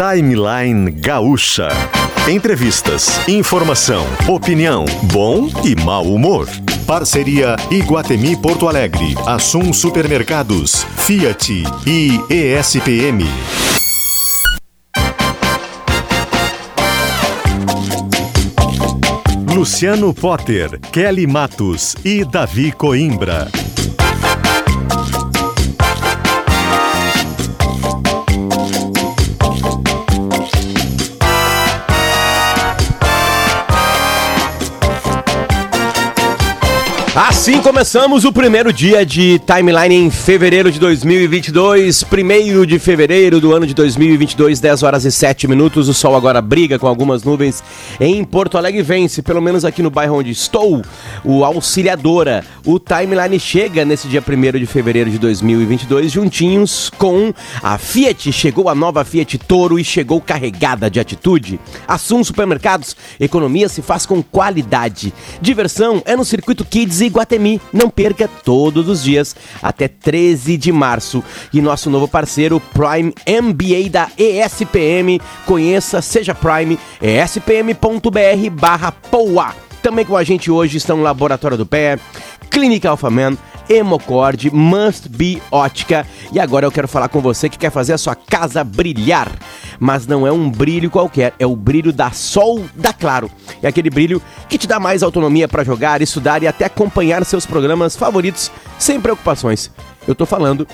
Timeline Gaúcha. Entrevistas, informação, opinião, bom e mau humor. Parceria Iguatemi Porto Alegre, Assum Supermercados, Fiat e ESPM. Luciano Potter, Kelly Matos e Davi Coimbra. Assim começamos o primeiro dia de timeline em fevereiro de 2022, primeiro de fevereiro do ano de 2022, 10 horas e 7 minutos. O sol agora briga com algumas nuvens em Porto Alegre vence, pelo menos aqui no bairro onde estou, o Auxiliadora. O timeline chega nesse dia 1 de fevereiro de 2022 juntinhos com a Fiat. Chegou a nova Fiat Toro e chegou carregada de atitude. Assum Supermercados, economia se faz com qualidade. Diversão é no Circuito Kids Iguatemi. Não perca todos os dias até 13 de março. E nosso novo parceiro Prime MBA da ESPM. Conheça, seja Prime, espm.br barra POA. Também com a gente hoje estão Laboratório do Pé, Clínica Alphaman, Hemocord, Must Be Ótica. E agora eu quero falar com você que quer fazer a sua casa brilhar. Mas não é um brilho qualquer, é o brilho da Sol da Claro. É aquele brilho que te dá mais autonomia para jogar, estudar e até acompanhar seus programas favoritos sem preocupações. Eu tô falando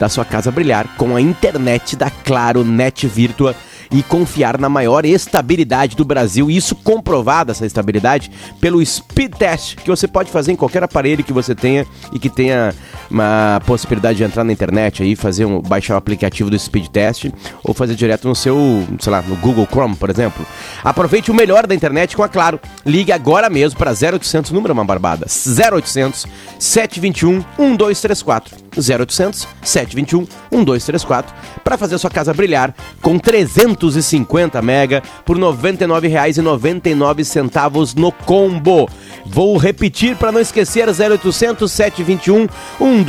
da sua casa brilhar com a internet da Claro Net Virtua e confiar na maior estabilidade do Brasil. Isso comprovada essa estabilidade pelo Speed Test, que você pode fazer em qualquer aparelho que você tenha e que tenha uma possibilidade de entrar na internet aí, fazer um baixar o aplicativo do Speed Test ou fazer direto no seu, sei lá, no Google Chrome, por exemplo. Aproveite o melhor da internet com a Claro. Ligue agora mesmo para 0800 número uma barbada. 0800 721 1234. 0800 721 1234 para fazer sua casa brilhar com 350 mega por R$ 99,99 no combo. Vou repetir para não esquecer 0800 721 1234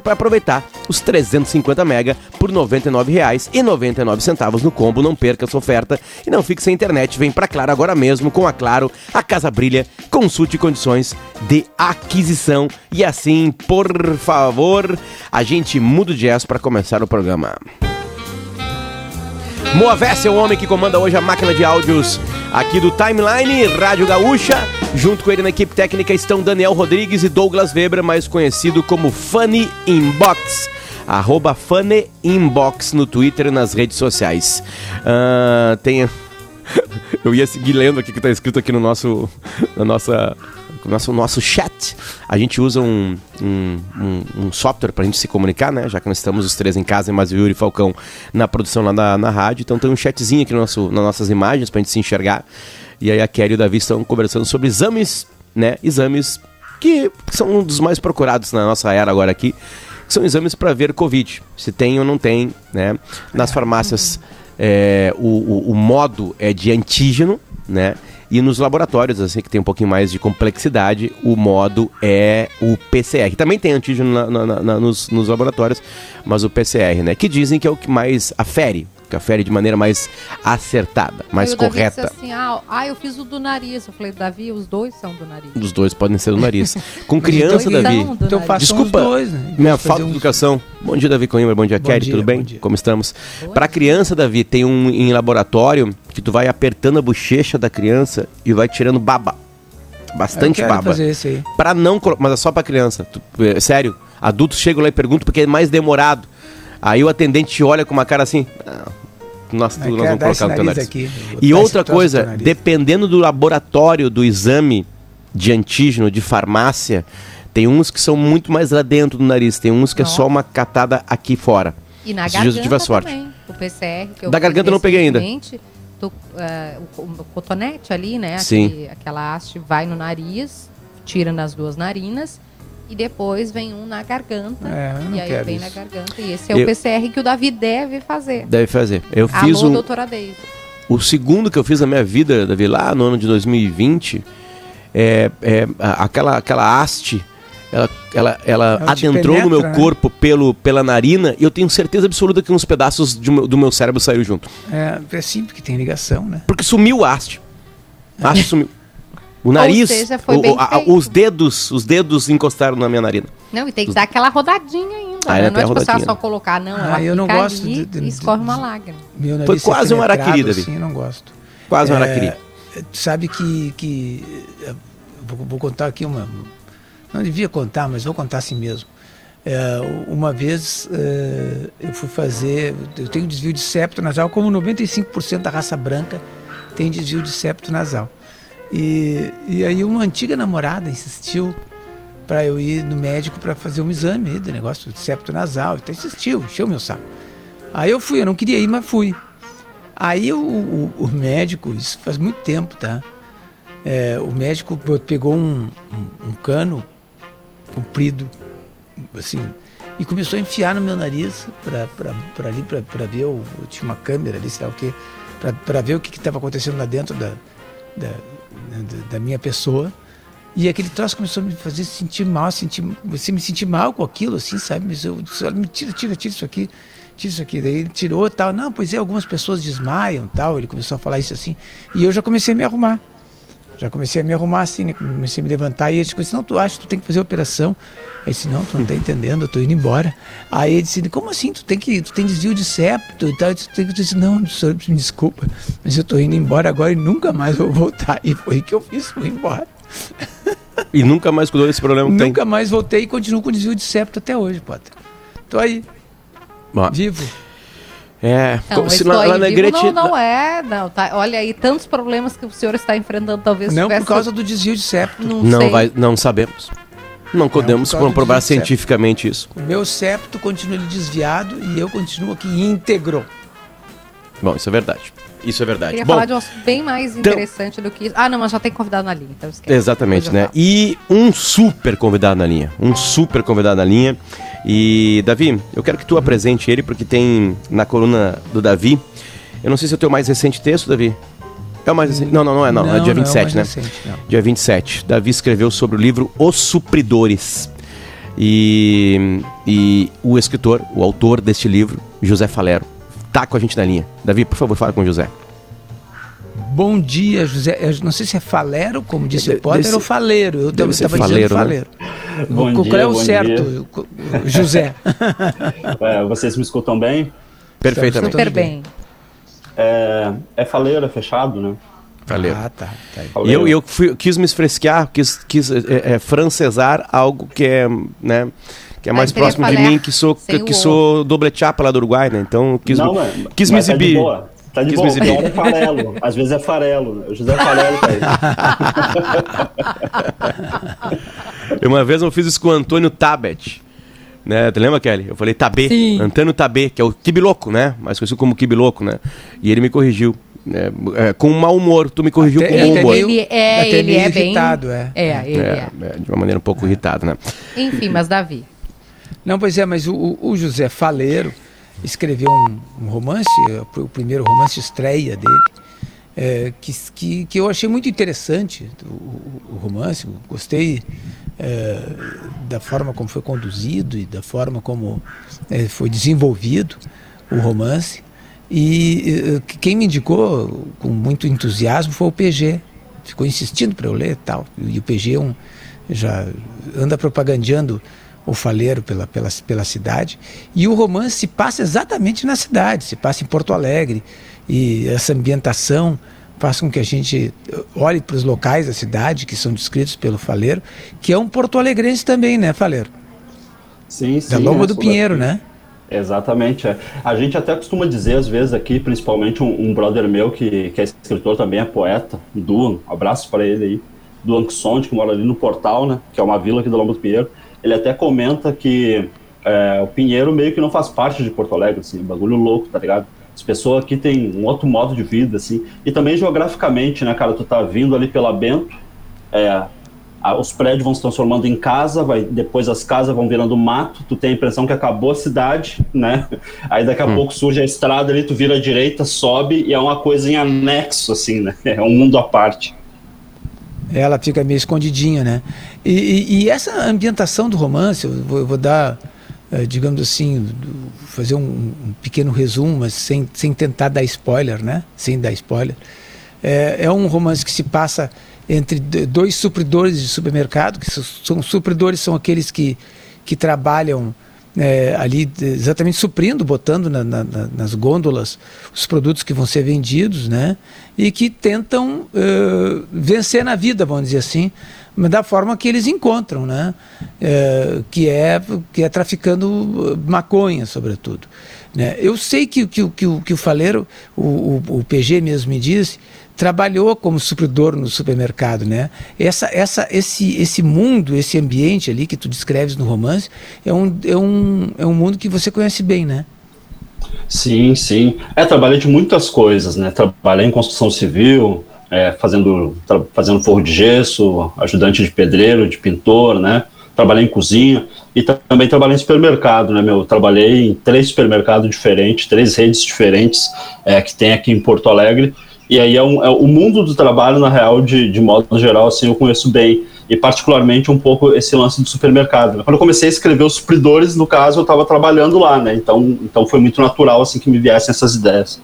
para aproveitar os 350 mega por R$ 99,99 no combo. Não perca essa oferta e não fique sem internet. Vem para Claro agora mesmo com a Claro. A casa brilha. Consulte condições de aquisição e assim, por favor, a gente muda o jazz para começar o programa. Moavés é o homem que comanda hoje a máquina de áudios aqui do Timeline Rádio Gaúcha. Junto com ele na equipe técnica estão Daniel Rodrigues e Douglas Weber, mais conhecido como Funny Inbox. Arroba Funny Inbox no Twitter e nas redes sociais. Uh, tem... Eu ia seguir lendo aqui que está escrito aqui no nosso, na nossa nosso, nosso chat. A gente usa um, um, um, um software para a gente se comunicar, né? Já que nós estamos os três em casa, mas o Yuri e Falcão na produção lá na, na rádio. Então tem um chatzinho aqui no nosso, nas nossas imagens para a gente se enxergar. E aí a Kelly e o Davi estão conversando sobre exames, né? Exames que são um dos mais procurados na nossa era agora aqui. São exames para ver Covid, se tem ou não tem, né? Nas farmácias, é, o, o, o modo é de antígeno, né? E nos laboratórios, assim, que tem um pouquinho mais de complexidade, o modo é o PCR. Também tem antígeno na, na, na, nos, nos laboratórios, mas o PCR, né? Que dizem que é o que mais afere que afere de maneira mais acertada, mais Aí o correta. Davi disse assim, ah, ah, eu fiz o do nariz. Eu falei, Davi, os dois são do nariz. Os dois podem ser do nariz. Com criança, dois Davi. do Então façam Desculpa, os dois, né? Minha falta de uns- educação. Bom dia, Davi Coimbra. Bom dia, Bom Kelly. dia, Tudo bem? Como estamos? Para criança, Davi, tem um em laboratório que tu vai apertando a bochecha da criança e vai tirando baba. Bastante baba. fazer esse aí. Para não, mas é só para criança. Tu- é, sério, adultos chegam lá e perguntam porque é mais demorado. Aí o atendente te olha com uma cara assim, "Ah, nossa, Aí tu, nós vamos colocar no teu nariz aqui, E outra coisa, dependendo do laboratório do exame de antígeno de farmácia, tem uns que são muito mais lá dentro do nariz, tem uns que é só Nossa. uma catada aqui fora. E na eu garganta tive a sorte. também, o PCR. Que eu Da garganta eu não peguei ainda. recentemente, tu, é, o, o cotonete ali, né? Sim. aquele- aquela haste vai no nariz, tira nas duas narinas. E depois vem um na garganta. É, eu não e aí quero vem isso. na garganta. E esse é Eu- o PCR que o Davi deve fazer. Deve fazer. Eu fiz Alô, um, doutora Deise. o segundo que eu fiz na minha vida, Davi, lá no ano de 2020, é, é a- aquela, aquela haste Ela, ela, ela adentrou no meu penetra, né? corpo pelo, pela narina e eu tenho certeza absoluta que uns pedaços de do meu cérebro saiu junto. É, é sim, porque tem ligação, né? Porque sumiu o haste. O haste sumiu. O nariz, seja, foi o- bem a- os dedos, os dedos encostaram na minha narina. Não, e tem que dar aquela rodadinha ainda. Ah, né? ainda Não é tipo assim, ah, rodadinha. só colocar, não. Ah, ela eu não gosto ali de- de- e escorre uma lágrima. Meu nariz Foi ser quase um penetrado, araquiri, Davi. Eu não gosto. Quase um É, araquiri. Tu sabe que. que eh, vou, vou contar aqui uma. Não devia contar, mas vou contar assim mesmo. É, uma vez eh, eu fui fazer. Eu tenho desvio de septo nasal, como 95% da raça branca tem desvio de septo nasal. E, e aí uma antiga namorada insistiu para eu ir no médico para fazer um exame do negócio de septo nasal. Então insistiu, encheu meu saco. Aí eu fui, eu não queria ir, mas fui. Aí o, o- o médico, isso faz muito tempo, tá? É, o médico pegou um, um- um cano comprido, assim, e começou a enfiar no meu nariz para ali, para ver, o, tinha uma câmera ali, sei lá o quê, para ver o que estava acontecendo lá dentro da, da, da- minha pessoa. E aquele troço começou a me fazer sentir mal, sentir, você me sentir mal com aquilo, assim, sabe? Mas eu, disse, me tira, tira, tira isso aqui, tira isso aqui. Daí ele tirou tal. Não, pois é, algumas pessoas desmaiam tal. Ele começou a falar isso assim. E eu já comecei a me arrumar. Já comecei a me arrumar assim, né? Comecei a me levantar e ele disse, não, tu acha que tu tem que fazer a operação? Aí disse, não, tu não tá entendendo, eu tô indo embora. Aí ele disse, como assim? Tu tem que, tu tem desvio de septo e tal. Eu disse, eu disse, não, senhor, me desculpa, mas eu tô indo embora agora e nunca mais vou voltar. E foi o que eu fiz, fui embora. E nunca mais cuidou desse problema que tem. Nunca mais voltei e continuo com desvio de septo até hoje, Potter. Tô aí, Bom, vivo. É, Não, como esse se na, lá na não, não é, não, tá? Olha aí, tantos problemas que o senhor está enfrentando, talvez Não por tivesse- causa do desvio de septo. Não, Não, sei. vai, não sabemos. Não podemos por do comprovar cientificamente isso. O meu septo continua ali desviado e eu continuo aqui íntegro. Bom, isso é verdade. Isso é verdade. Queria Bom, falar de um assunto bem mais interessante do que isso. Ah, não, mas já tem convidado na linha, então esquece. Exatamente, né? E um super convidado na linha. Um super convidado na linha. E, Davi, eu quero que tu apresente ele, porque tem na coluna do Davi. Eu não sei se é o teu mais recente texto, Davi. É o mais recente? Não, não, não é, não. é dia 27, mais né? recente, não. Dia 27. Davi escreveu sobre o livro Os Supridores. E, e o escritor, o autor deste livro, José Falero, tá com a gente na linha. Davi, por favor, fala com o José. Bom dia, José. Eu não sei se é falero, como disse o Potter, deve ou faleiro. Eu deve estava dizendo faleiro, né? faleiro. Bom Qual dia, é o bom certo, José? É, vocês me escutam bem? Perfeitamente. Super bem. É, é faleiro, é fechado, né? Faleiro. Ah, tá. tá. E eu, eu fui- quis me esfresquear, quis, quis é, é, francesar algo que é, né, que é mais próximo de mim, que sou, que, que sou doble chapa lá do Uruguai, né? Então quis, Não, me, mas, quis me mas tá de exibir. boa. Tá de Quis boa, exibir. pior é farelo. Às vezes é farelo. O José Farelo tá aí. Uma vez eu fiz isso com o Antônio Tabet. Né, tu lembra, Kelly? Eu falei Tabê, Sim. Antônio Tabê, que é o Kibiloco, né? Mais conhecido como Kibiloco, né? E ele me corrigiu. né, é, com mau humor, tu me corrigiu Até- com bom até humor. meio- Ele é, ele meio é bem... irritado, é. É, ele é. É, é, de uma maneira um pouco irritada, né? Enfim, mas Davi. Não, pois é, mas o, o- José Faleiro escreveu um, um romance, eh, o primeiro romance estreia dele, eh, que, que, que eu achei muito interessante, o, o- romance, gostei eh, da forma como foi conduzido e da forma como eh, foi desenvolvido o romance. E quem me indicou com muito entusiasmo foi o PG. Ficou insistindo para eu ler tal. E o PG é um, já anda propagandeando o faleiro pela, pela, pela cidade. E o romance se passa exatamente na cidade, se passa em Porto Alegre. E essa ambientação faz com que a gente eh, olhe para os locais da cidade que são descritos pelo faleiro, que é um porto-alegrense também, né, faleiro? Sim, sim. Da Loma é, do Pinheiro, daqui. né? Exatamente. é. A gente até costuma dizer, às vezes, aqui, principalmente um, um brother meu que, que é escritor também, é poeta, Duan, um abraço para ele aí, Duan Xonde, que mora ali no Portal, né, que é uma vila aqui da Loma do Pinheiro. Ele até comenta que é, o Pinheiro meio que não faz parte de Porto Alegre, assim, bagulho louco, tá ligado? As pessoas aqui têm um outro modo de vida, assim, e também geograficamente, né, cara, tu tá vindo ali pela Bento, é, a- os prédios vão se transformando em casa, vai, depois as casas vão virando mato, tu tem a impressão que acabou a cidade, né? Aí daqui a pouco surge a estrada ali, tu vira à direita, sobe e é uma coisa em anexo, assim, né? É um mundo à parte. Ela fica meio escondidinha, né? E, e, e essa ambientação do romance, eu vou, eu vou dar, eh, digamos assim, fazer um, um, pequeno resumo, mas sem, sem tentar dar spoiler, né? Sem dar spoiler. É, é um romance que se passa entre dois supridores de supermercado, que são supridores são aqueles que, que trabalham é, ali exatamente suprindo, botando na, na, nas gôndolas os produtos que vão ser vendidos, né? E que tentam uh, vencer na vida, vamos dizer assim, da forma que eles encontram, né? É, que, é, que é traficando maconha, sobretudo. Né? Eu sei que, que, que, que o faleiro, o, o, o PG mesmo me disse, trabalhou como supridor no supermercado, né? Essa, essa, esse, esse mundo, esse ambiente ali que tu descreves no romance, é um, é um, é um mundo que você conhece bem, né? Sim, sim. É, trabalhei de muitas coisas, né? Trabalhei em construção civil, é, fazendo, fazendo forro de gesso, ajudante de pedreiro, de pintor, né? Trabalhei em cozinha e também trabalhei em supermercado, né, meu? Trabalhei em três supermercados diferentes, três redes diferentes é, que tem aqui em Porto Alegre e aí é, um, é o mundo do trabalho, na real, de, de modo geral, assim, eu conheço bem. E particularmente um pouco esse lance do supermercado. Quando eu comecei a escrever os supridores, no caso, eu estava trabalhando lá, né? Então, então foi muito natural, assim, que me viessem essas ideias.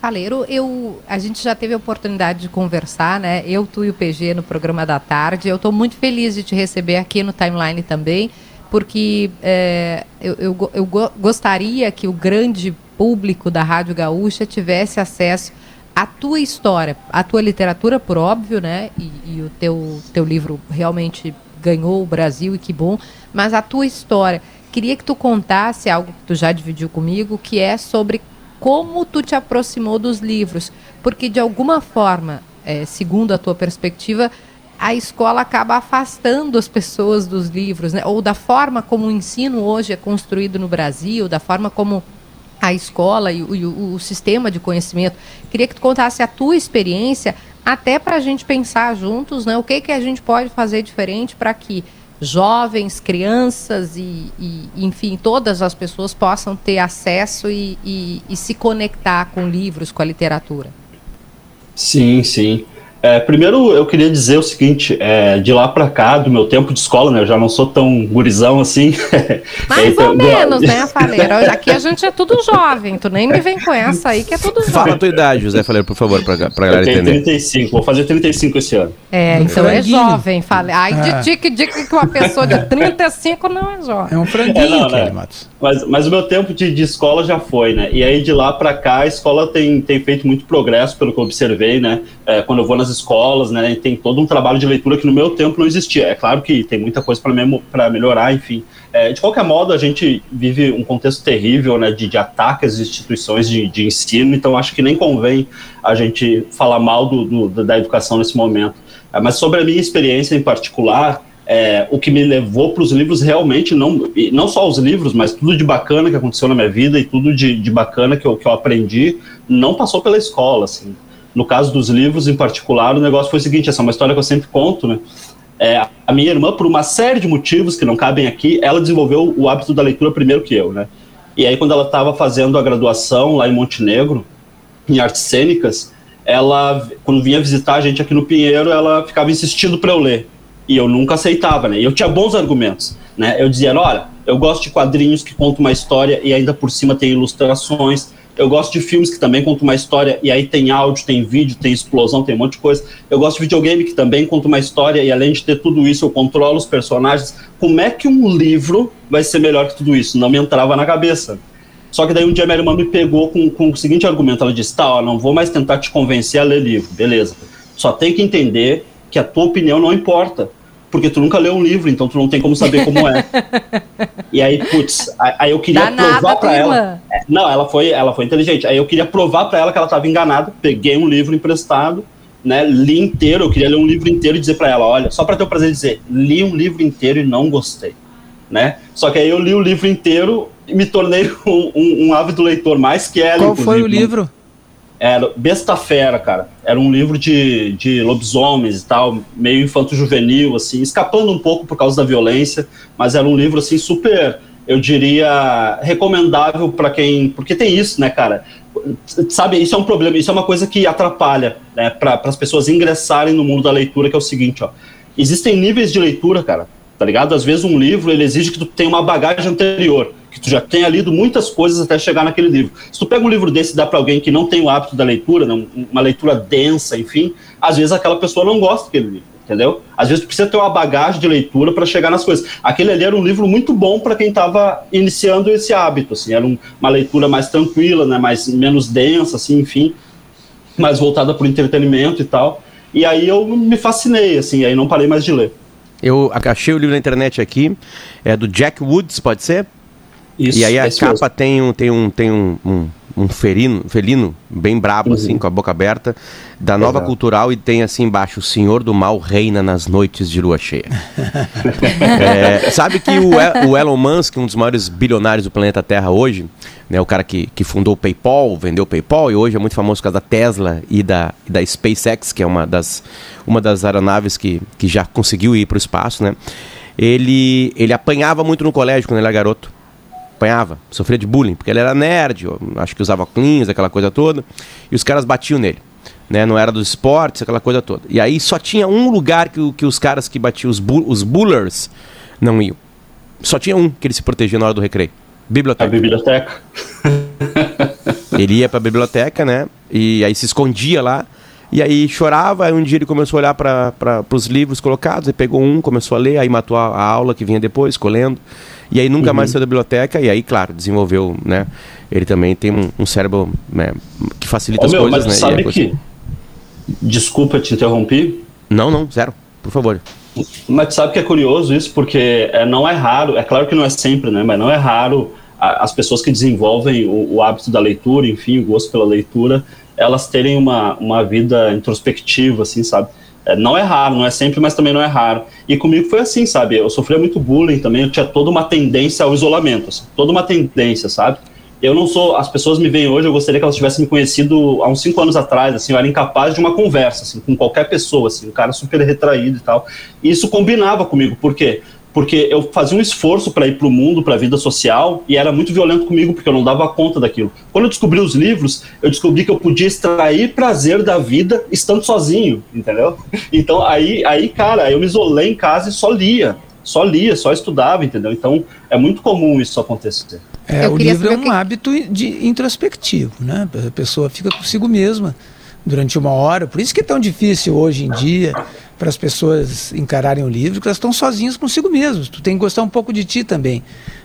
Faleiro, eu, a gente já teve a oportunidade de conversar, né? Eu, tu e o PG no programa da tarde. Eu estou muito feliz de te receber aqui no Timeline também, porque é, eu, eu, eu gostaria que o grande público da Rádio Gaúcha tivesse acesso a tua história, a tua literatura, por óbvio, né? E, e, o teu, teu livro realmente ganhou o Brasil e que bom, mas a tua história. Queria que tu contasse algo que tu já dividiu comigo, que é sobre como tu te aproximou dos livros, porque de alguma forma, é, segundo a tua perspectiva, a escola acaba afastando as pessoas dos livros, né? Ou da forma como o ensino hoje é construído no Brasil, da forma como a escola e o, o, sistema de conhecimento. Queria que tu contasse a tua experiência, até para a gente pensar juntos, né? O que, que a gente pode fazer diferente para que jovens, crianças e, e, enfim, todas as pessoas possam ter acesso e, e, e se conectar com livros, com a literatura. Sim, sim. É, primeiro, eu queria dizer o seguinte: é, de lá para cá, do meu tempo de escola, né? Eu já não sou tão gurizão assim. Mais então, ou menos, né, Faleiro? Aqui a gente é tudo jovem, tu nem me vem com essa aí que é tudo jovem. Fala a tua idade, José Faleiro, por favor, pra, pra galera eu tenho entender. 35, vou fazer 35 esse ano. É, então é, é jovem, Faleiro. Ai, ah. de tique, dica que uma pessoa de 35 não é jovem. É um franguinho, é, não, né? Matos. Mas, mas o meu tempo de, de escola já foi, né? E aí de lá para cá a escola tem, tem feito muito progresso, pelo que eu observei, né? É, quando eu vou nas escolas, né? Tem todo um trabalho de leitura que no meu tempo não existia. É claro que tem muita coisa para melhorar, enfim. É, de qualquer modo, a gente vive um contexto terrível, né? De, de ataques às instituições de, de ensino, então acho que nem convém a gente falar mal do, do da educação nesse momento. É, mas sobre a minha experiência em particular, é, o que me levou para os livros realmente, não, não só os livros, mas tudo de bacana que aconteceu na minha vida e tudo de, de bacana que eu, que eu aprendi, não passou pela escola, assim. No caso dos livros em particular, o negócio foi o seguinte, essa é uma história que eu sempre conto, né? É, a minha irmã, por uma série de motivos que não cabem aqui, ela desenvolveu o hábito da leitura primeiro que eu, né? E aí, quando ela estava fazendo a graduação lá em Montenegro, em artes cênicas, ela, quando vinha visitar a gente aqui no Pinheiro, ela ficava insistindo para eu ler. E eu nunca aceitava, né? E eu tinha bons argumentos, né? Eu dizia, olha, eu gosto de quadrinhos que contam uma história e ainda por cima tem ilustrações. Eu gosto de filmes que também contam uma história e aí tem áudio, tem vídeo, tem explosão, tem um monte de coisa. Eu gosto de videogame que também conta uma história e além de ter tudo isso, eu controlo os personagens. Como é que um livro vai ser melhor que tudo isso? Não me entrava na cabeça. Só que daí um dia minha irmã me pegou com, com o seguinte argumento: ela disse, tá, ó, não vou mais tentar te convencer a ler livro, beleza. Só tem que entender que a tua opinião não importa. Porque tu nunca leu um livro, então tu não tem como saber como é. e aí, putz, aí eu queria Danada, provar para ela. É, não, ela foi, ela foi inteligente. Aí eu queria provar para ela que ela estava enganada. Peguei um livro emprestado, né? Li inteiro. Eu queria ler um livro inteiro e dizer para ela, olha, só para ter o prazer de dizer, li um livro inteiro e não gostei, né? Só que aí eu li o livro inteiro e me tornei um, um, um ávido leitor mais que ela. Qual foi o livro? Era Besta Fera, cara. Era um livro de, de lobisomens e tal, meio infanto-juvenil, assim, escapando um pouco por causa da violência, mas era um livro, assim, super, eu diria, recomendável para quem. Porque tem isso, né, cara? sabe, isso é um problema, isso é uma coisa que atrapalha, né, para as pessoas ingressarem no mundo da leitura, que é o seguinte, ó. Existem níveis de leitura, cara, tá ligado? Às vezes um livro, ele exige que tu tenha uma bagagem anterior, que tu já tenha lido muitas coisas até chegar naquele livro. Se tu pega um livro desse e dá para alguém que não tem o hábito da leitura, não, uma leitura densa, enfim, às vezes aquela pessoa não gosta daquele livro entendeu? Às vezes precisa ter uma bagagem de leitura para chegar nas coisas. Aquele ali era um livro muito bom para quem estava iniciando esse hábito, assim, era um, uma leitura mais tranquila, né, mais menos densa, assim, enfim, mais voltada para o entretenimento e tal. E aí eu me fascinei, assim, aí não parei mais de ler. Eu achei o livro na internet aqui, é do Jack Woods, pode ser? Isso, e aí a capa mesmo. tem um tem um tem um, um um felino, felino bem brabo, uhum. assim, com a boca aberta, da Nova Exato. Cultural e tem assim embaixo: O Senhor do Mal reina nas noites de lua cheia. é, sabe que o, o, Elon Musk, um dos maiores bilionários do planeta Terra hoje, né, o cara que, que fundou o PayPal, vendeu o PayPal e hoje é muito famoso por causa da Tesla e da, e da SpaceX, que é uma das, uma das aeronaves que, que já conseguiu ir para o espaço, né? Ele, ele apanhava muito no colégio quando ele era garoto apanhava, sofria de bullying, porque ele era nerd, acho que usava cleans, aquela coisa toda, e os caras batiam nele. Né, não era dos esportes, aquela coisa toda. E aí só tinha um lugar que, que os caras que batiam, os, bu os bullers, não iam. Só tinha um que ele se protegia na hora do recreio. Biblioteca. A biblioteca. ele ia pra biblioteca, né? E aí se escondia lá. E aí chorava, aí um dia ele começou a olhar para os livros colocados, e pegou um, começou a ler, aí matou a, a aula que vinha depois, escolhendo. E aí nunca uhum. mais saiu da biblioteca, e aí, claro, desenvolveu, né? Ele também tem um, um cérebro né, que facilita Ô, as meu, coisas, mas né? Sabe é que. Desculpa te interromper. Não, não, zero. Por favor. Mas sabe que é curioso isso, porque é, não é raro, é claro que não é sempre, né? Mas não é raro a, as pessoas que desenvolvem o, o, hábito da leitura, enfim, o gosto pela leitura, elas terem uma, uma vida introspectiva, assim, sabe? É, não é raro, não é sempre, mas também não é raro. E comigo foi assim, sabe? Eu sofria muito bullying também, eu tinha toda uma tendência ao isolamento, assim, toda uma tendência, sabe? Eu não sou, as pessoas me veem hoje, eu gostaria que elas tivessem me conhecido há uns cinco anos atrás, assim, eu era incapaz de uma conversa, assim, com qualquer pessoa, assim, um cara super retraído e tal. E isso combinava comigo, por quê? Porque eu fazia um esforço para ir para o mundo, para a vida social, e era muito violento comigo, porque eu não dava conta daquilo. Quando eu descobri os livros, eu descobri que eu podia extrair prazer da vida estando sozinho, entendeu? Então, aí, aí cara, eu me isolei em casa e só lia, só lia, só estudava, entendeu? Então, é muito comum isso acontecer. É, o livro é um que... hábito de introspectivo, né? A pessoa fica consigo mesma durante uma hora, por isso que é tão difícil hoje em dia para as pessoas encararem o livro, que elas estão sozinhas consigo mesmas. Tu tem que gostar um pouco de ti também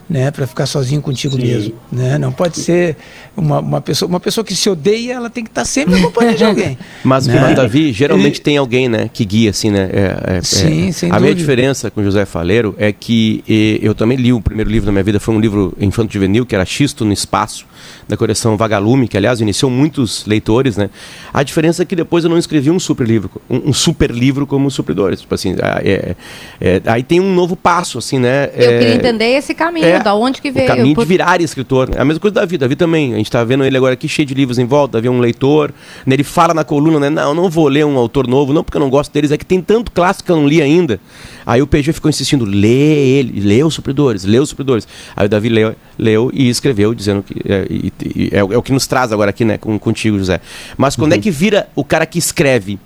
né, para ficar sozinho contigo Sim. mesmo, né? Não pode ser uma, uma pessoa, uma pessoa que se odeia, ela tem que estar tá sempre acompanhada de alguém. Mas né? Davi, geralmente Ele... tem alguém, né, que guia assim, né? É, é, Sim, é. sem A dúvida. minha diferença com José Faleiro é que e, eu também li o primeiro livro da minha vida foi um livro infanto juvenil que era Xisto no espaço da coleção Vagalume, que aliás iniciou muitos leitores, né? A diferença é que depois eu não escrevi um super livro, um, um super livro como os supridores, tipo assim, é, é, aí tem um novo passo, assim, né? Eu queria entender esse caminho. É, da onde que veio? O caminho de virar escritor. É a mesma coisa da Davi. Davi também. A gente está vendo ele agora aqui cheio de livros em volta. Davi é um leitor. Né, ele fala na coluna, né? Não, não vou ler um autor novo, não porque eu não gosto deles. É que tem tanto clássico que eu não li ainda. Aí o PG ficou insistindo, lê ele, lê os supridores, lê os supridores. Aí o Davi leu, leu e escreveu, dizendo que. É, e, e, é, é, o que nos traz agora aqui, né, com, contigo, José. Mas quando é uhum. é que vira o cara que escreve?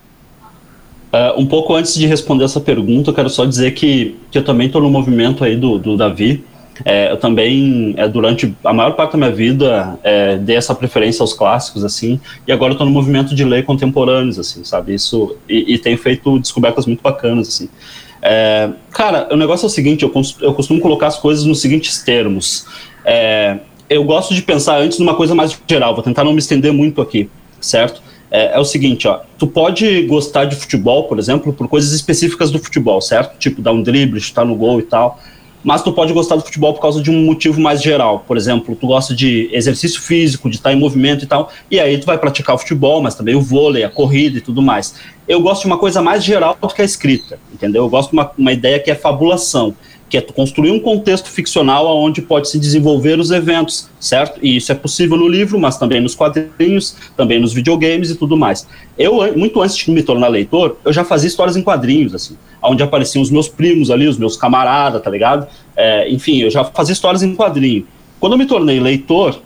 Uh, um pouco antes de responder essa pergunta, eu quero só dizer que, que eu também estou no movimento aí do, do Davi. É, eu também, é, durante a maior parte da minha vida, é, dei essa preferência aos clássicos, assim, e agora estou no movimento de ler contemporâneos, assim, sabe? Isso, e, e tenho feito descobertas muito bacanas, assim. É, cara, o negócio é o seguinte, eu, eu costumo colocar as coisas nos seguintes termos. É, eu gosto de pensar antes numa coisa mais geral, vou tentar não me estender muito aqui, certo? É, é, o seguinte, ó, tu pode gostar de futebol, por exemplo, por coisas específicas do futebol, certo? Tipo, dar um drible, chutar no gol e tal mas tu pode gostar do futebol por causa de um motivo mais geral. Por exemplo, tu gosta de exercício físico, de estar em movimento e tal, e aí tu vai praticar o futebol, mas também o vôlei, a corrida e tudo mais. Eu gosto de uma coisa mais geral do que a escrita, entendeu? Eu gosto de uma, uma ideia que é fabulação que é construir um contexto ficcional onde pode se desenvolver os eventos, certo? E isso é possível no livro, mas também nos quadrinhos, também nos videogames e tudo mais. Eu, muito antes de me tornar leitor, eu já fazia histórias em quadrinhos, assim, onde apareciam os meus primos ali, os meus camaradas, tá ligado? É, enfim, eu já fazia histórias em quadrinho. Quando eu me tornei leitor,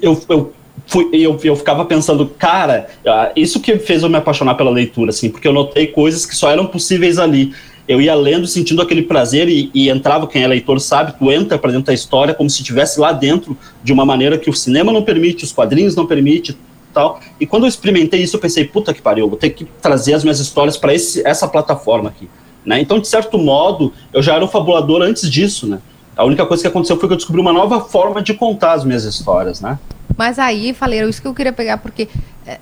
eu, eu fui, eu, eu ficava pensando, cara, ah, isso que fez eu me apaixonar pela leitura, assim, porque eu notei coisas que só eram possíveis ali. Eu ia lendo, sentindo aquele prazer e, e entrava, quem é leitor sabe, tu entra para dentro da história como se estivesse lá dentro de uma maneira que o cinema não permite, os quadrinhos não permite, tal. E quando eu experimentei isso, eu pensei, puta que pariu, vou ter que trazer as minhas histórias para essa plataforma aqui. Né? Então, de certo modo, eu já era um fabulador antes disso, né? A única coisa que aconteceu foi que eu descobri uma nova forma de contar as minhas histórias, né? Mas aí, falei, isso que eu queria pegar, porque é,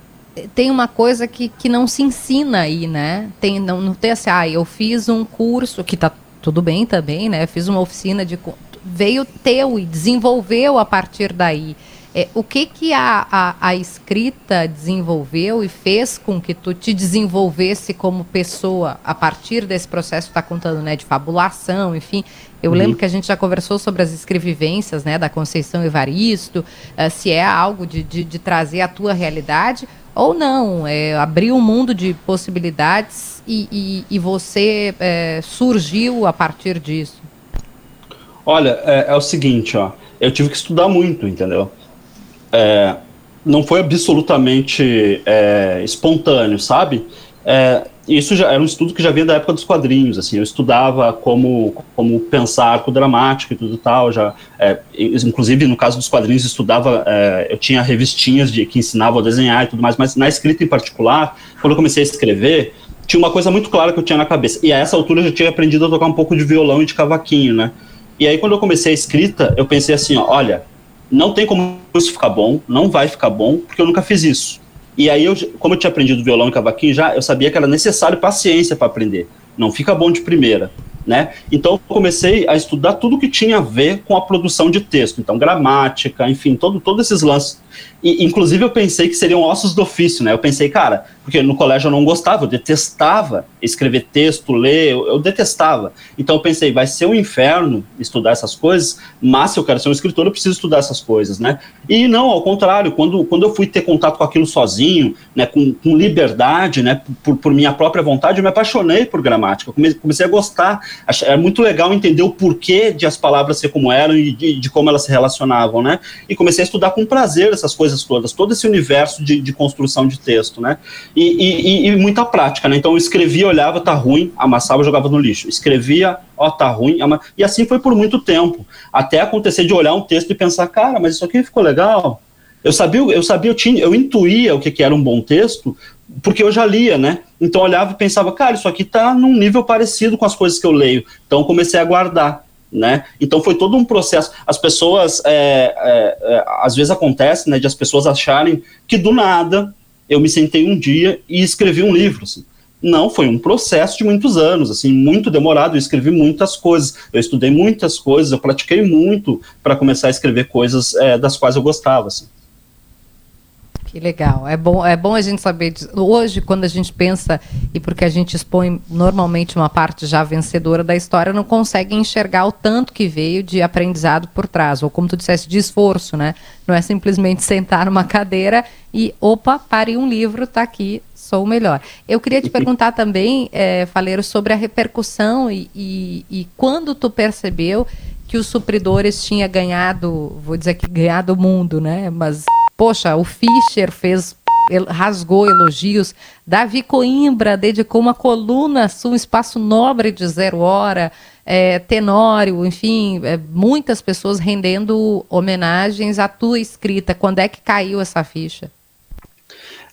tem uma coisa que, que não se ensina aí, né? Tem, não, não tem assim, ah, eu fiz um curso, que tá tudo bem também, né? Fiz uma oficina de. Veio teu e desenvolveu a partir daí. É, o que que a, a, a, escrita desenvolveu e fez com que tu te desenvolvesse como pessoa a partir desse processo que está contando, né, de fabulação, enfim. Eu uhum. lembro que a gente já conversou sobre as escrevivências, né, da Conceição Evaristo, uh, se é algo de, de, de, trazer a tua realidade ou não, é, abrir um mundo de possibilidades e, e, e você é, surgiu a partir disso. Olha, é, é o seguinte, ó, eu tive que estudar muito, entendeu? é, não foi absolutamente é, espontâneo, sabe? É, isso já era um estudo que já vinha da época dos quadrinhos, assim, eu estudava como, como pensar arco dramático e tudo tal, já, é, inclusive no caso dos quadrinhos estudava, é, eu tinha revistinhas de, que ensinavam a desenhar e tudo mais, mas na escrita em particular, quando eu comecei a escrever, tinha uma coisa muito clara que eu tinha na cabeça, e a essa altura eu já tinha aprendido a tocar um pouco de violão e de cavaquinho, né, e aí quando eu comecei a escrita, eu pensei assim, ó, olha, não tem como isso ficar bom, não vai ficar bom, porque eu nunca fiz isso. E aí, eu, como eu tinha aprendido violão e cavaquinho já, eu sabia que era necessário paciência para aprender. Não fica bom de primeira né? Então eu comecei a estudar tudo que tinha a ver com a produção de texto, então gramática, enfim, todo, todos esses lances. E, inclusive eu pensei que seriam ossos do ofício, né? Eu pensei, cara, porque no colégio eu não gostava, eu detestava escrever texto, ler, eu, eu detestava. Então eu pensei, vai ser um inferno estudar essas coisas, mas se eu quero ser um escritor, eu preciso estudar essas coisas, né? E não, ao contrário, quando, quando eu fui ter contato com aquilo sozinho, né, com, com liberdade, né, por, por minha própria vontade, eu me apaixonei por gramática, comecei a gostar é muito legal entender o porquê de as palavras ser como eram e de, de, como elas se relacionavam, né? E comecei a estudar com prazer essas coisas todas, todo esse universo de, de construção de texto, né? E, e, e, muita prática, né? Então eu escrevia, olhava, tá ruim, amassava, jogava no lixo. Escrevia, ó, tá ruim, ama... e assim foi por muito tempo, até acontecer de olhar um texto e pensar, cara, mas isso aqui ficou legal, eu sabia, eu sabia, eu tinha, eu intuía o que, que era um bom texto, porque eu já lia, né? Então eu olhava e pensava, cara, isso aqui tá num nível parecido com as coisas que eu leio. Então comecei a guardar, né? Então foi todo um processo. As pessoas, é, é, é, às vezes acontece, né, de as pessoas acharem que do nada eu me sentei um dia e escrevi um livro, assim. Não, foi um processo de muitos anos, assim, muito demorado. Eu escrevi muitas coisas, eu estudei muitas coisas, eu pratiquei muito para começar a escrever coisas é, das quais eu gostava. Assim. Que legal. É bom, é bom a gente saber disso. Hoje, quando a gente pensa, e porque a gente expõe normalmente uma parte já vencedora da história, não consegue enxergar o tanto que veio de aprendizado por trás, ou como tu disseste, de esforço, né? Não é simplesmente sentar numa cadeira e, opa, pare um livro, tá aqui, sou o melhor. Eu queria te perguntar também, é, Faleiro, sobre a repercussão e, e, e quando tu percebeu que os supridores tinha ganhado, vou dizer que ganhado o mundo, né? Mas Poxa, o Fischer fez rasgou elogios. Davi Coimbra dedicou uma coluna sua, um espaço nobre de zero hora. É, Tenório, enfim, é, muitas pessoas rendendo homenagens à tua escrita. Quando é que caiu essa ficha?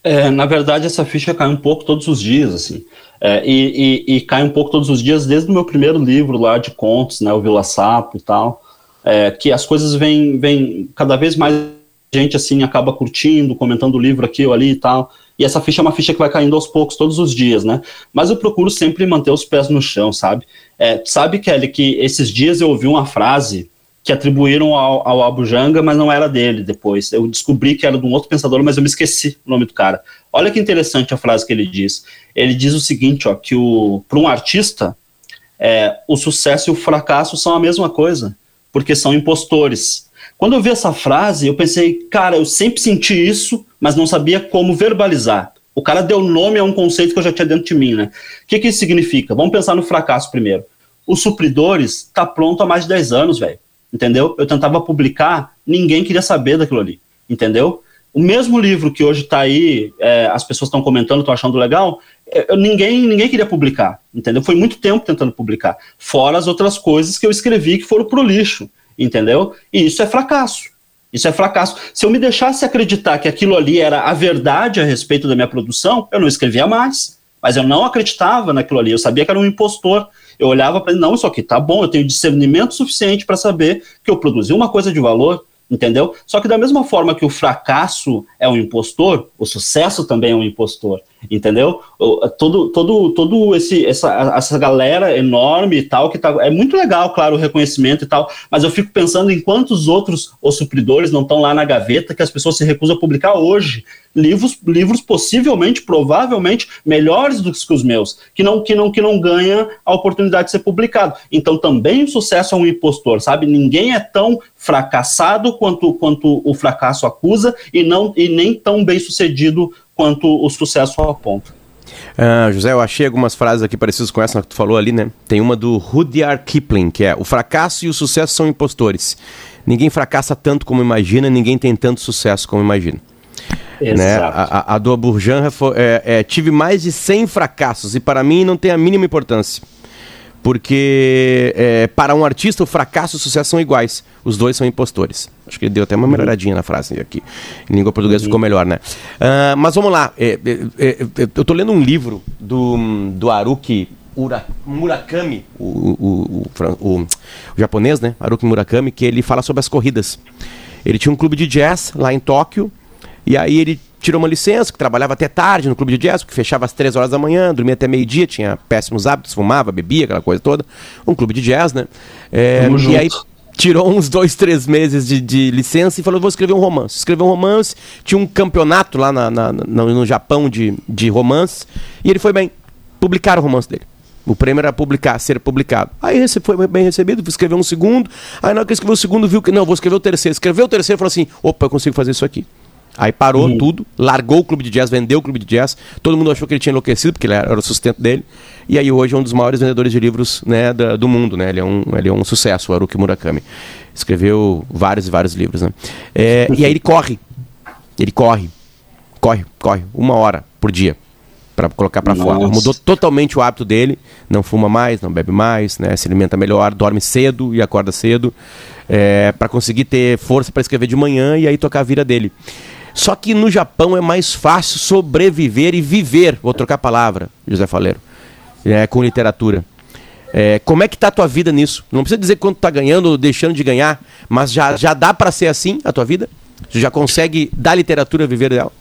É, na verdade, essa ficha cai um pouco todos os dias, assim. É, e, e, e, cai um pouco todos os dias desde o meu primeiro livro lá de contos, né, o Vila Sapo e tal, é, que as coisas vêm, vêm cada vez mais gente assim acaba curtindo, comentando o livro aqui ou ali e tal. E essa ficha é uma ficha que vai caindo aos poucos, todos os dias, né? Mas eu procuro sempre manter os pés no chão, sabe? É, sabe, Kelly, que esses dias eu ouvi uma frase que atribuíram ao, ao Abu Janga, mas não era dele depois. Eu descobri que era de um outro pensador, mas eu me esqueci o nome do cara. Olha que interessante a frase que ele diz. Ele diz o seguinte, ó, que para um artista, é, o sucesso e o fracasso são a mesma coisa, porque são impostores quando eu vi essa frase, eu pensei, cara, eu sempre senti isso, mas não sabia como verbalizar. O cara deu nome a um conceito que eu já tinha dentro de mim, né? O que, que isso significa? Vamos pensar no fracasso primeiro. Os supridores tá pronto há mais de 10 anos, velho. Entendeu? Eu tentava publicar, ninguém queria saber daquilo ali. Entendeu? O mesmo livro que hoje está aí, é, as pessoas estão comentando, estão achando legal, é, ninguém, ninguém queria publicar, entendeu? Foi muito tempo tentando publicar. Fora as outras coisas que eu escrevi que foram pro lixo, entendeu? E isso é fracasso. Isso é fracasso. Se eu me deixasse acreditar que aquilo ali era a verdade a respeito da minha produção, eu não escrevia mais. Mas eu não acreditava naquilo ali. Eu sabia que era um impostor. Eu olhava para ele, não, isso aqui tá bom, eu tenho discernimento suficiente para saber que eu produzi uma coisa de valor, entendeu? Só que da mesma forma que o fracasso é um impostor, o sucesso também é um impostor entendeu? Todo, todo, todo esse, essa, essa galera enorme e tal, que tá, é muito legal, claro, o reconhecimento e tal, mas eu fico pensando em quantos outros os supridores não estão lá na gaveta que as pessoas se recusam a publicar hoje. Livros, livros possivelmente, provavelmente, melhores do que os meus, que não, que não, que não ganha a oportunidade de ser publicado. Então também o sucesso é um impostor, sabe? Ninguém é tão fracassado quanto, quanto o fracasso acusa e, não, e nem tão bem sucedido quanto o sucesso aponta. Ah, José, eu achei algumas frases aqui parecidas com essa que tu falou ali, né? Tem uma do Rudyard Kipling, que é: O fracasso e o sucesso são impostores. Ninguém fracassa tanto como imagina, ninguém tem tanto sucesso como imagina. Exato. Né? A, a, a do Bourjan é, é, tive mais de 100 fracassos e para mim não tem a mínima importância. Porque é, para um artista o fracasso e o sucesso são iguais. Os dois são impostores. Acho que ele deu até uma melhoradinha na frase aqui. Em língua portuguesa ficou melhor, né? Uh, mas vamos lá. É, é, é, é eu estou lendo um livro do, do Haruki Ura, Murakami, o, o, o, o, japonês, né? Haruki Murakami, que ele fala sobre as corridas. Ele tinha um clube de jazz lá em Tóquio, e aí ele tirou uma licença, que trabalhava até tarde no clube de jazz, que fechava às três horas da manhã, dormia até meio-dia, tinha péssimos hábitos, fumava, bebia, aquela coisa toda. Um clube de jazz, né? É, e junto. aí tirou uns dois, três meses de, de, licença e falou: vou escrever um romance. Escreveu um romance, tinha um campeonato lá na, na, no, no Japão de, de romance, e ele foi bem. Publicaram o romance dele. O prêmio era publicar, ser publicado. Aí foi bem recebido, escreveu um segundo. Aí na hora que escreveu o segundo, viu que. Não, vou escrever o terceiro. Escreveu o terceiro e falou assim: opa, eu consigo fazer isso aqui. Aí parou uhum. tudo, largou o clube de jazz, vendeu o clube de jazz. Todo mundo achou que ele tinha enlouquecido, porque ele era o sustento dele. E aí hoje é um dos maiores vendedores de livros né, da, do mundo, né? Ele é, um, ele é um sucesso, o Haruki Murakami. Escreveu vários e vários livros, né? É, e aí ele corre. Ele corre. Corre, corre. Uma hora por dia para colocar para fora. Mudou totalmente o hábito dele. Não fuma mais, não bebe mais, né? Se alimenta melhor, dorme cedo e acorda cedo. É, para conseguir ter força para escrever de manhã e aí tocar a vida dele. Só que no Japão é mais fácil sobreviver e viver, vou trocar a palavra, José Faleiro, é, com literatura. É, como é que tá a tua vida nisso? Não precisa dizer quanto tá ganhando ou deixando de ganhar, mas já, já dá para ser assim a tua vida? Você já consegue da literatura viver dela?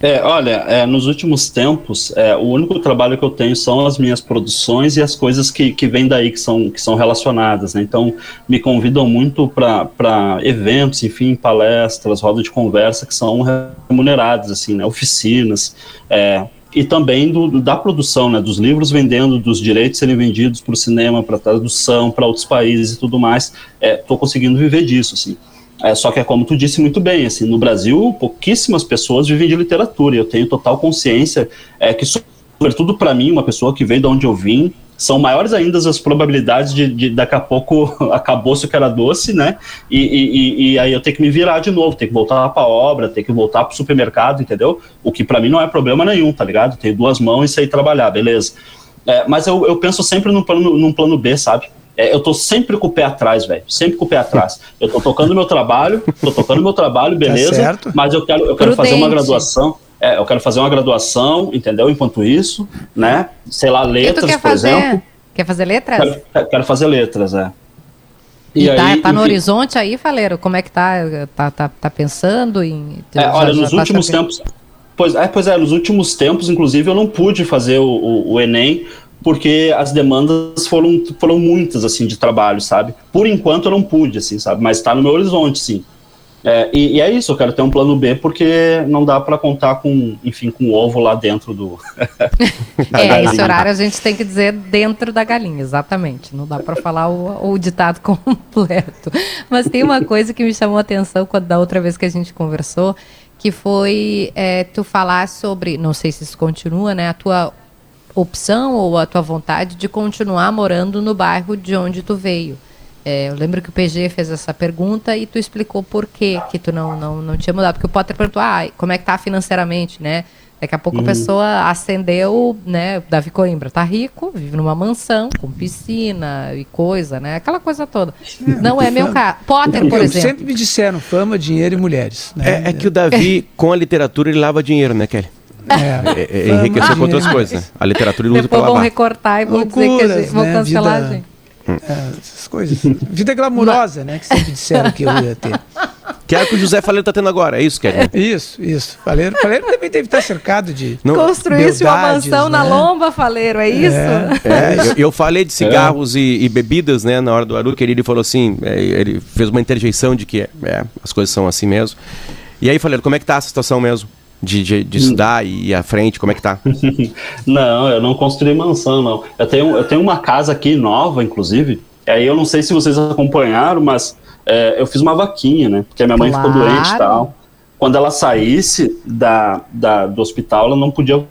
É, olha, é, nos últimos tempos, é, o único trabalho que eu tenho são as minhas produções e as coisas que, que vêm daí, que são, que são relacionadas. Né? Então, me convidam muito para eventos, enfim, palestras, rodas de conversa que são remuneradas, assim, né? oficinas. É, e também do, da produção, né, dos livros vendendo, dos direitos serem vendidos para o cinema, para tradução, para outros países e tudo mais. Estou é, conseguindo viver disso, assim. É, só que é como tu disse muito bem, assim, no Brasil pouquíssimas pessoas vivem de literatura e eu tenho total consciência é, que, sobretudo para mim, uma pessoa que veio de onde eu vim, são maiores ainda as probabilidades de, de daqui a pouco acabou-se o que era doce, né? E, e, e, aí eu tenho que me virar de novo, tenho que voltar para a obra, tenho que voltar para o supermercado, entendeu? O que para mim não é problema nenhum, tá ligado? Tenho duas mãos e sei trabalhar, beleza. É, mas eu, eu penso sempre num plano, num plano B, sabe? É, eu tô sempre com o pé atrás, velho. Sempre com o pé atrás. Eu tô tocando meu trabalho, tô tocando meu trabalho, tá beleza. Tá mas eu quero, eu quero fazer uma graduação. É, eu quero fazer uma graduação, entendeu? Enquanto isso, né? Sei lá, letras, por fazer? exemplo. Quer fazer letras? Quero, quero fazer letras, é. E, e tá, aí, tá no enfim, horizonte aí, Faleiro? Como é que tá? Tá, tá, tá pensando em. É, olha, nos tá últimos tempos. Pois é, pois é, nos últimos tempos, inclusive, eu não pude fazer o, o, o Enem, porque as demandas foram, foram muitas, assim, de trabalho, sabe? Por enquanto eu não pude, assim, sabe? Mas está no meu horizonte, sim. É, e, e, é isso, eu quero ter um plano B porque não dá para contar com, enfim, com o ovo lá dentro do. é, esse horário a gente tem que dizer dentro da galinha, exatamente. Não dá para falar o, o, ditado completo. Mas tem uma coisa que me chamou a atenção quando da outra vez que a gente conversou, que foi é, tu falar sobre, não sei se isso continua, né, a tua opção ou a tua vontade de continuar morando no bairro de onde tu veio. É, eu lembro que o PG fez essa pergunta e tu explicou por que que tu não, não, não tinha mudado. Porque o Potter perguntou, ah, como é que tá financeiramente, né? Daqui a pouco a pessoa acendeu, né? Davi Coimbra tá rico, vive numa mansão, com piscina e coisa, né? Aquela coisa toda. Não é meu caso. Potter, por Eu exemplo. sempre me disseram fama, dinheiro e mulheres. Né? É, é que o Davi, com a literatura, ele lava dinheiro, né, Kelly? É. É, é, enriqueceu com outras coisas, né? A literatura ele usa pra Depois vão lavar. recortar e vão dizer que a Loucuras, gente, vão né? cancelar a Vida- gente. É, essas coisas. Vida glamurosa, né? Que sempre disseram que eu ia ter. Que é o que o José Faleiro tá tendo agora, é isso, Kelly? Isso, isso. Faleiro, Faleiro também deve estar cercado de. Construísse uma mansão na né? lomba, Faleiro, é isso? É, eu, eu falei de cigarros e, e bebidas, né, na hora do Aru, que ele, ele falou assim, é, ele fez uma interjeição de que é, as coisas são assim mesmo. E aí, falei, como é que tá a situação mesmo? De, de, de estudar e ir à frente, como é que tá? Não, eu não construí mansão, não. Eu tenho, eu tenho uma casa aqui nova, inclusive. Aí eu não sei se vocês acompanharam, mas é, eu fiz uma vaquinha, né? Porque a minha mãe ficou Claro. doente e tal. Quando ela saísse da, da, do hospital, ela não podia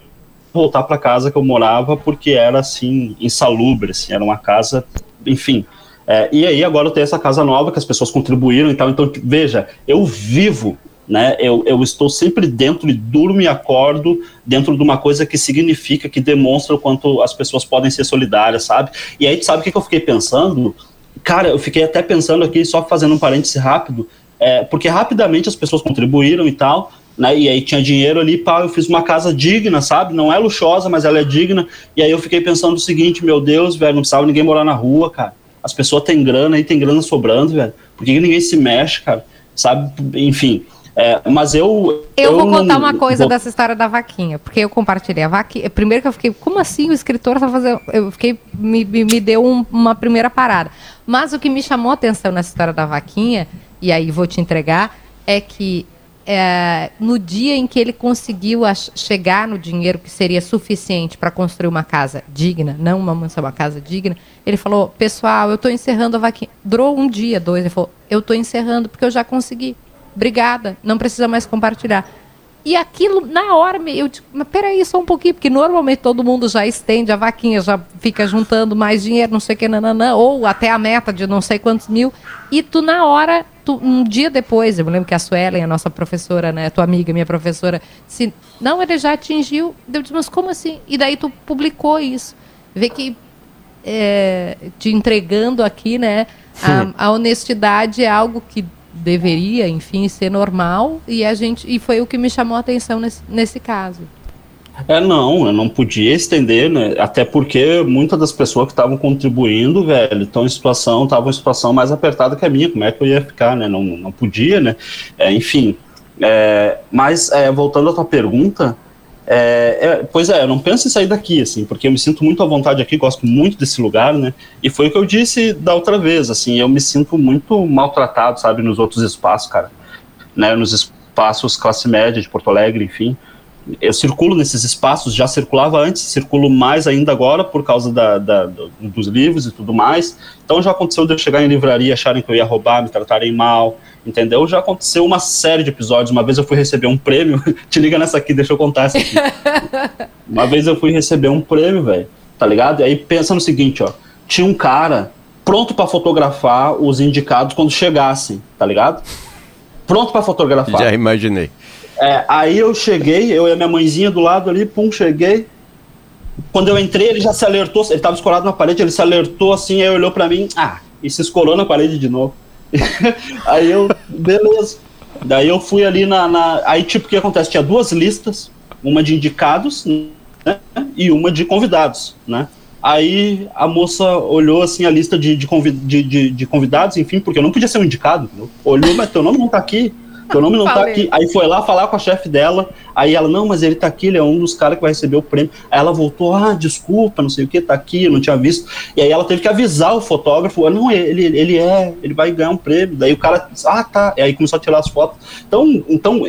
voltar para casa que eu morava porque era assim insalubre, assim, era uma casa, enfim. É, e aí agora eu tenho essa casa nova que as pessoas contribuíram e tal. Então veja, eu vivo, né? Eu, eu estou sempre dentro e durmo e acordo dentro de uma coisa que significa, que demonstra o quanto as pessoas podem ser solidárias, sabe? E aí sabe o que, que eu fiquei pensando? Cara, eu fiquei até pensando aqui, só fazendo um parêntese rápido, é, porque rapidamente as pessoas contribuíram e tal, né? E aí tinha dinheiro ali, pá, eu fiz uma casa digna, sabe? Não é luxuosa, mas ela é digna. E aí eu fiquei pensando o seguinte, meu Deus, velho, não precisava ninguém morar na rua, cara. As pessoas têm grana aí, tem grana sobrando, velho. Por que, que ninguém se mexe, cara? Sabe? Enfim. É, mas eu. Eu, vou contar uma coisa vou- dessa história da vaquinha, porque eu compartilhei a vaquinha. Primeiro que eu fiquei, como assim o escritor tá fazendo. Eu fiquei, me, me, deu um- uma primeira parada. Mas o que me chamou a atenção nessa história da vaquinha, e aí vou te entregar, é que é, no dia em que ele conseguiu chegar no dinheiro que seria suficiente para construir uma casa digna, não uma mansão, uma casa digna, ele falou: Pessoal, eu estou encerrando a vaquinha. Durou um dia, dois. Ele falou: Eu estou encerrando porque eu já consegui. Obrigada, não precisa mais compartilhar. E aquilo, na hora, eu digo, mas peraí, só um pouquinho, porque normalmente todo mundo já estende a vaquinha, já fica juntando mais dinheiro, não sei o que, nananã, ou até a meta de não sei quantos mil. E tu, na hora, tu, um dia depois, eu me lembro que a Suelen, a nossa professora, né, tua amiga, minha professora, disse, não, ele já atingiu. Eu disse, mas como assim? E daí tu publicou isso. Vê que é, te entregando aqui, né? A, a honestidade é algo que deveria, enfim, ser normal e a gente e foi o que me chamou a atenção nesse, nesse caso. É, não, eu não podia estender, né? Até porque muitas das pessoas que estavam contribuindo, velho, estão em situação, estavam em situação mais apertada que a minha. Como é que eu ia ficar, né? Não, não podia, né? É, enfim. é, mas, é, voltando à tua pergunta, é, é, pois é, eu não penso em sair daqui, assim, porque eu me sinto muito à vontade aqui, gosto muito desse lugar, né? E foi o que eu disse da outra vez, assim, eu me sinto muito maltratado, sabe, nos outros espaços, cara. Né? Nos espaços classe média de Porto Alegre, enfim eu circulo nesses espaços, já circulava antes, circulo mais ainda agora por causa da, da, do, dos livros e tudo mais. Então já aconteceu de eu chegar em livraria, acharem que eu ia roubar, me tratarem mal, entendeu? Já aconteceu uma série de episódios. Uma vez eu fui receber um prêmio, te liga nessa aqui, deixa eu contar essa aqui. uma vez eu fui receber um prêmio, velho, tá ligado? E aí pensa no seguinte, ó, tinha um cara pronto para fotografar os indicados quando chegassem, tá ligado? Pronto para fotografar. Já imaginei. É, aí eu cheguei, eu e a minha mãezinha do lado ali, pum, cheguei. Quando eu entrei, ele já se alertou, ele tava escorado na parede, ele se alertou assim, aí olhou pra mim, ah, e se escorou na parede de novo. aí eu, beleza. Daí eu fui ali na, na- Aí, tipo, o que acontece? Tinha duas listas, uma de indicados, né, e uma de convidados, né? Aí a moça olhou assim a lista de, de, convi- de, de- de convidados, enfim, porque eu não podia ser um indicado. Olhou, mas teu nome não tá aqui. Teu nome não tá Falei. aqui. Aí foi lá falar com a chefe dela. Aí ela, não, mas ele tá aqui, ele é um dos caras que vai receber o prêmio. Aí ela voltou, ah, desculpa, não sei o que, tá aqui, eu não tinha visto. E aí ela teve que avisar o fotógrafo, ah, não, ele, ele é, ele vai ganhar um prêmio. Daí o cara, ah, tá. E aí começou a tirar as fotos. Então, então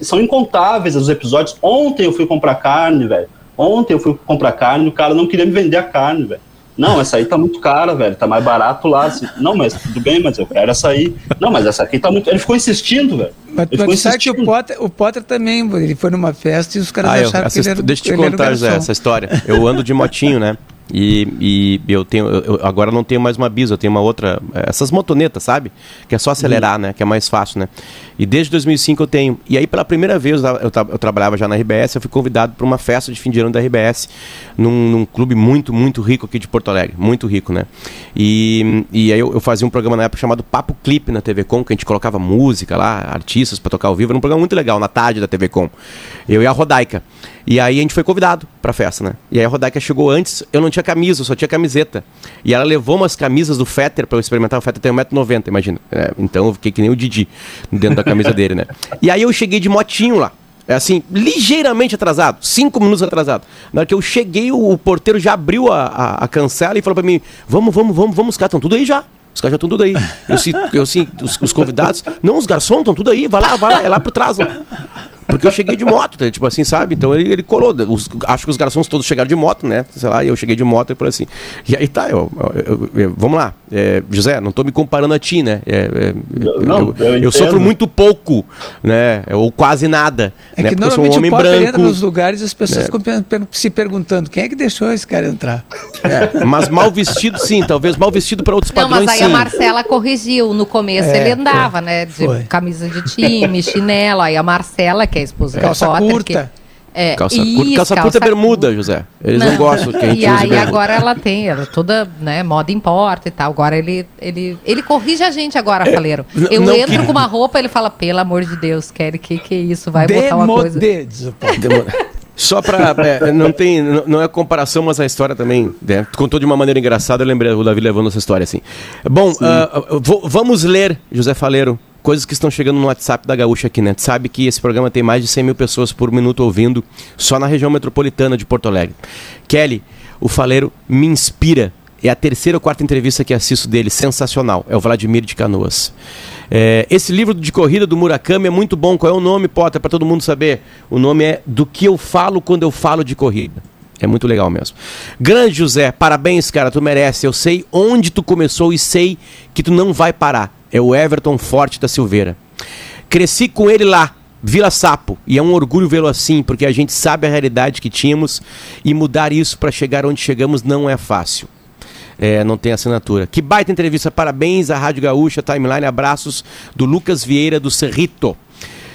são incontáveis os episódios. Ontem eu fui comprar carne, velho. Ontem eu fui comprar carne, o cara não queria me vender a carne, velho. Não, essa aí tá muito cara, velho. Tá mais barato lá. assim. Não, mas tudo bem, mas eu quero essa aí. Não, mas essa aqui tá muito. Ele ficou insistindo, velho. Mas, Ele mas sabe que o. Potter, o Potter também, ele foi numa festa e os caras Ah, eu, acharam essa que ele era, deixa eu te contar, garçom. essa história. Eu ando de motinho, né? E, e eu tenho. Eu, agora não tenho mais uma bis, eu tenho uma outra. Essas motonetas, sabe? Que é só acelerar, uhum. né? Que é mais fácil, né? E desde 2005 eu tenho. E aí, pela primeira vez, eu, eu, trabalhava já na RBS, eu fui convidado para uma festa de fim de ano da RBS, num, num, clube muito, muito rico aqui de Porto Alegre. Muito rico, né? E, e aí eu, eu, fazia um programa na época chamado Papo Clipe na TV Com, que a gente colocava música lá, artistas para tocar ao vivo. Era um programa muito legal, na tarde da TV Com. Eu e a Rodaica. E aí a gente foi convidado pra festa, né? E aí a Rodaica chegou antes, eu não tinha camisa, eu só tinha camiseta. E ela levou umas camisas do Fetter pra eu experimentar. O Fetter tem 1,90m, imagina. É, então eu fiquei que nem o Didi dentro da camisa dele, né? E aí eu cheguei de motinho lá. É assim, ligeiramente atrasado, cinco minutos atrasado. Na hora que eu cheguei, o, o porteiro já abriu a, a, a, cancela e falou pra mim: Vamos, vamos, vamos, vamos, os caras estão tudo aí já. Os caras já estão tudo aí. Eu, eu, os, os convidados, não, os garçons estão tudo aí, vai lá, vai lá, é lá por trás. Lá. Porque eu cheguei de moto, tá? tipo assim, sabe? Então ele, ele colou. Os, acho que os garçons todos chegaram de moto, né? Sei lá, e eu cheguei de moto e falei assim. E aí tá, eu, eu, eu vamos lá. É, José, não tô me comparando a ti, né? É, é, não, eu, eu, sofro muito pouco, né? Ou quase nada. É né? que Porque normalmente eu sou um homem o branco. entra nos lugares e as pessoas é. ficam se perguntando quem é que deixou esse cara entrar. É, mas mal vestido, sim, talvez mal vestido para outros não, padrões. Não, mas aí sim. a Marcela corrigiu. No começo é, ele andava, né? De foi. camisa de time, chinelo. Aí a Marcela, que é a esposa calça do Potter, curta. Que, é, calça isso, curta, calça, calça curta é bermuda, José. Eles não, não gostam que a gente E aí agora ela tem, ela toda, né, moda importa e tal. Agora ele ele ele corrige a gente agora, é, Faleiro. Eu não, entro que... com uma roupa, ele fala: "Pelo amor de Deus, Kelly, que que é isso? Vai botar uma coisa". Só para é, não tem não é comparação, mas a história também né, contou de uma maneira engraçada. Eu lembrei o Davi levando essa história assim. Bom, uh, vamos ler José Faleiro coisas que estão chegando no WhatsApp da Gaúcha aqui, né? Tu sabe que esse programa tem mais de 100 mil pessoas por minuto ouvindo só na região metropolitana de Porto Alegre. Kelly, o faleiro me inspira. É a terceira ou quarta entrevista que assisto dele, sensacional. É o Vladimir de Canoas. É, esse livro de corrida do Murakami é muito bom. Qual é o nome, Potter, para todo mundo saber? O nome é Do que eu falo quando eu falo de corrida. É muito legal mesmo. Grande José, parabéns, cara, tu merece. Eu sei onde tu começou e sei que tu não vai parar é o Everton Forte da Silveira. Cresci com ele lá, Vila Sapo, e é um orgulho vê-lo assim, porque a gente sabe a realidade que tínhamos e mudar isso para chegar onde chegamos não é fácil. É, não tem assinatura. Que baita entrevista, parabéns à Rádio Gaúcha, Timeline, abraços do Lucas Vieira do Cerrito.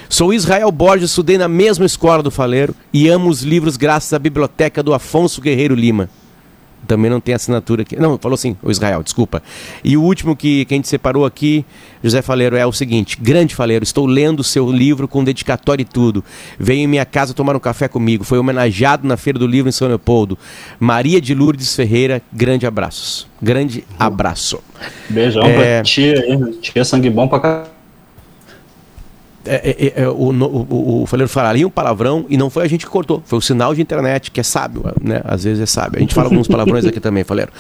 Sou Israel Borges, estudei na mesma escola do Faleiro e amo os livros graças à biblioteca do Afonso Guerreiro Lima também não tem assinatura aqui. Não, falou sim, o Israel, desculpa. E o último que, que a gente separou aqui, José Faleiro, é o seguinte: Grande Faleiro, estou lendo o seu livro com dedicatório e tudo. Veio em minha casa tomar um café comigo. Foi homenageado na Feira do Livro em São Leopoldo. Maria de Lourdes Ferreira, grande abraços. Grande abraço. Beijão é... pra tia, tia sangue bom pra cá. É, é, é, o, o, o Faleiro falaria um palavrão e não foi a gente que cortou, foi o sinal de internet, que é sábio, né? Às vezes é sábio. A gente fala alguns palavrões aqui também, Faleiro.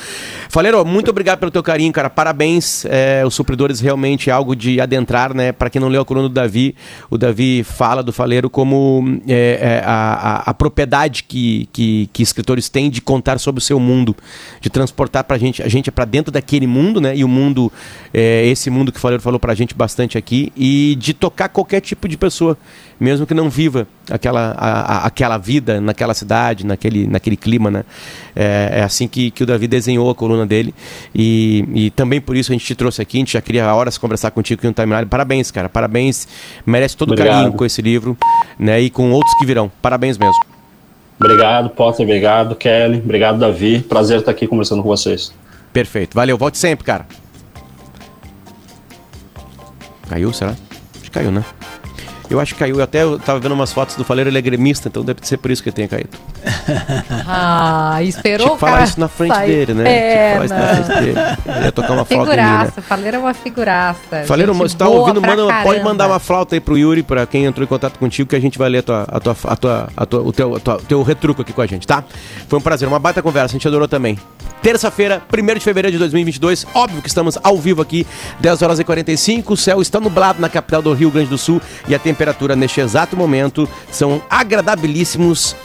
Faleiro, muito obrigado pelo teu carinho, cara. Parabéns. É, os supridores realmente é algo de adentrar, né? Para quem não leu a coluna do Davi, o Davi fala do Faleiro como é, é, a, a, a, propriedade que, que, que, escritores têm de contar sobre o seu mundo, de transportar pra gente, a gente para dentro daquele mundo, né? E o mundo, é, esse mundo que o Faleiro falou pra gente bastante aqui, e de tocar qualquer qualquer tipo de pessoa, mesmo que não viva aquela, a, a, aquela vida naquela cidade, naquele, naquele clima. Né? É, é, assim que, que o Davi desenhou a coluna dele. E, e também por isso a gente te trouxe aqui, a gente já queria horas conversar contigo aqui no Timeline. Parabéns, cara, parabéns. Merece todo o carinho com esse livro né? e com outros que virão. Parabéns mesmo. Obrigado, Potter. Obrigado, Kelly. Obrigado, Davi. Prazer estar aqui conversando com vocês. Perfeito. Valeu. Volte sempre, cara. Caiu, será? Acho que caiu, né? Eu acho que caiu. Eu até eu tava vendo umas fotos do Faleiro, ele é gremista, então deve ser por isso que ele tenha caído. Ah, esperou Tinha que falar isso na frente sair. dele, né? É, que falar isso na frente dele. Ele ia tocar uma flauta em mim, né? Faleiro é uma figuraça. Faleiro, você tá ouvindo, manda, pode mandar uma flauta aí pro Yuri, pra quem entrou em contato contigo, que a gente vai ler a tua, a tua, a tua, a tua, o teu, tua, teu retruco aqui com a gente, tá? Foi um prazer, uma baita conversa, a gente adorou também. Terça-feira, 1 de fevereiro de 2022, óbvio que estamos ao vivo aqui, 10 horas e 45, o céu está nublado na capital do Rio Grande do Sul e a temperatura neste exato momento são agradabilíssimos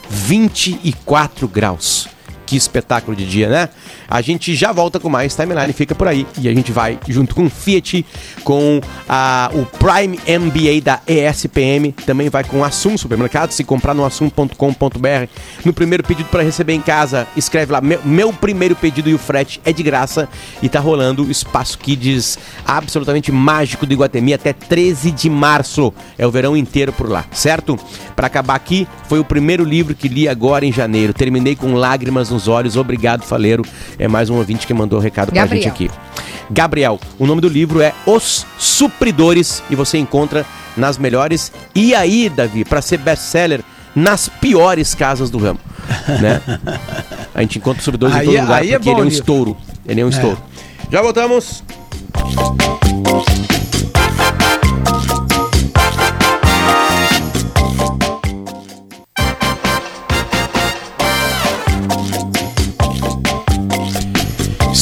24 graus. Que espetáculo de dia, né? A gente já volta com mais timeline, fica por aí. E a gente vai junto com o Fiat, com a, o Prime MBA da ESPM, também vai com o Assum Supermercado. Se comprar no assum.com.br, no primeiro pedido para receber em casa, escreve lá: meu, meu primeiro pedido e o frete é de graça. E tá rolando o Espaço Kids absolutamente mágico do Iguatemi até 13 de março. É o verão inteiro por lá, certo? Para acabar aqui, foi o primeiro livro que li agora em janeiro. Terminei com lágrimas nos olhos. Obrigado, Faleiro. É mais um ouvinte que mandou o um recado pra Gabriel. gente aqui. Gabriel, o nome do livro é Os Supridores e você encontra nas melhores. E aí, Davi, para ser best-seller, nas piores casas do ramo, né? A gente encontra os supridores em Aí todo é- lugar aí é porque bom ele é um livro. estouro. Ele é um estouro. Já voltamos.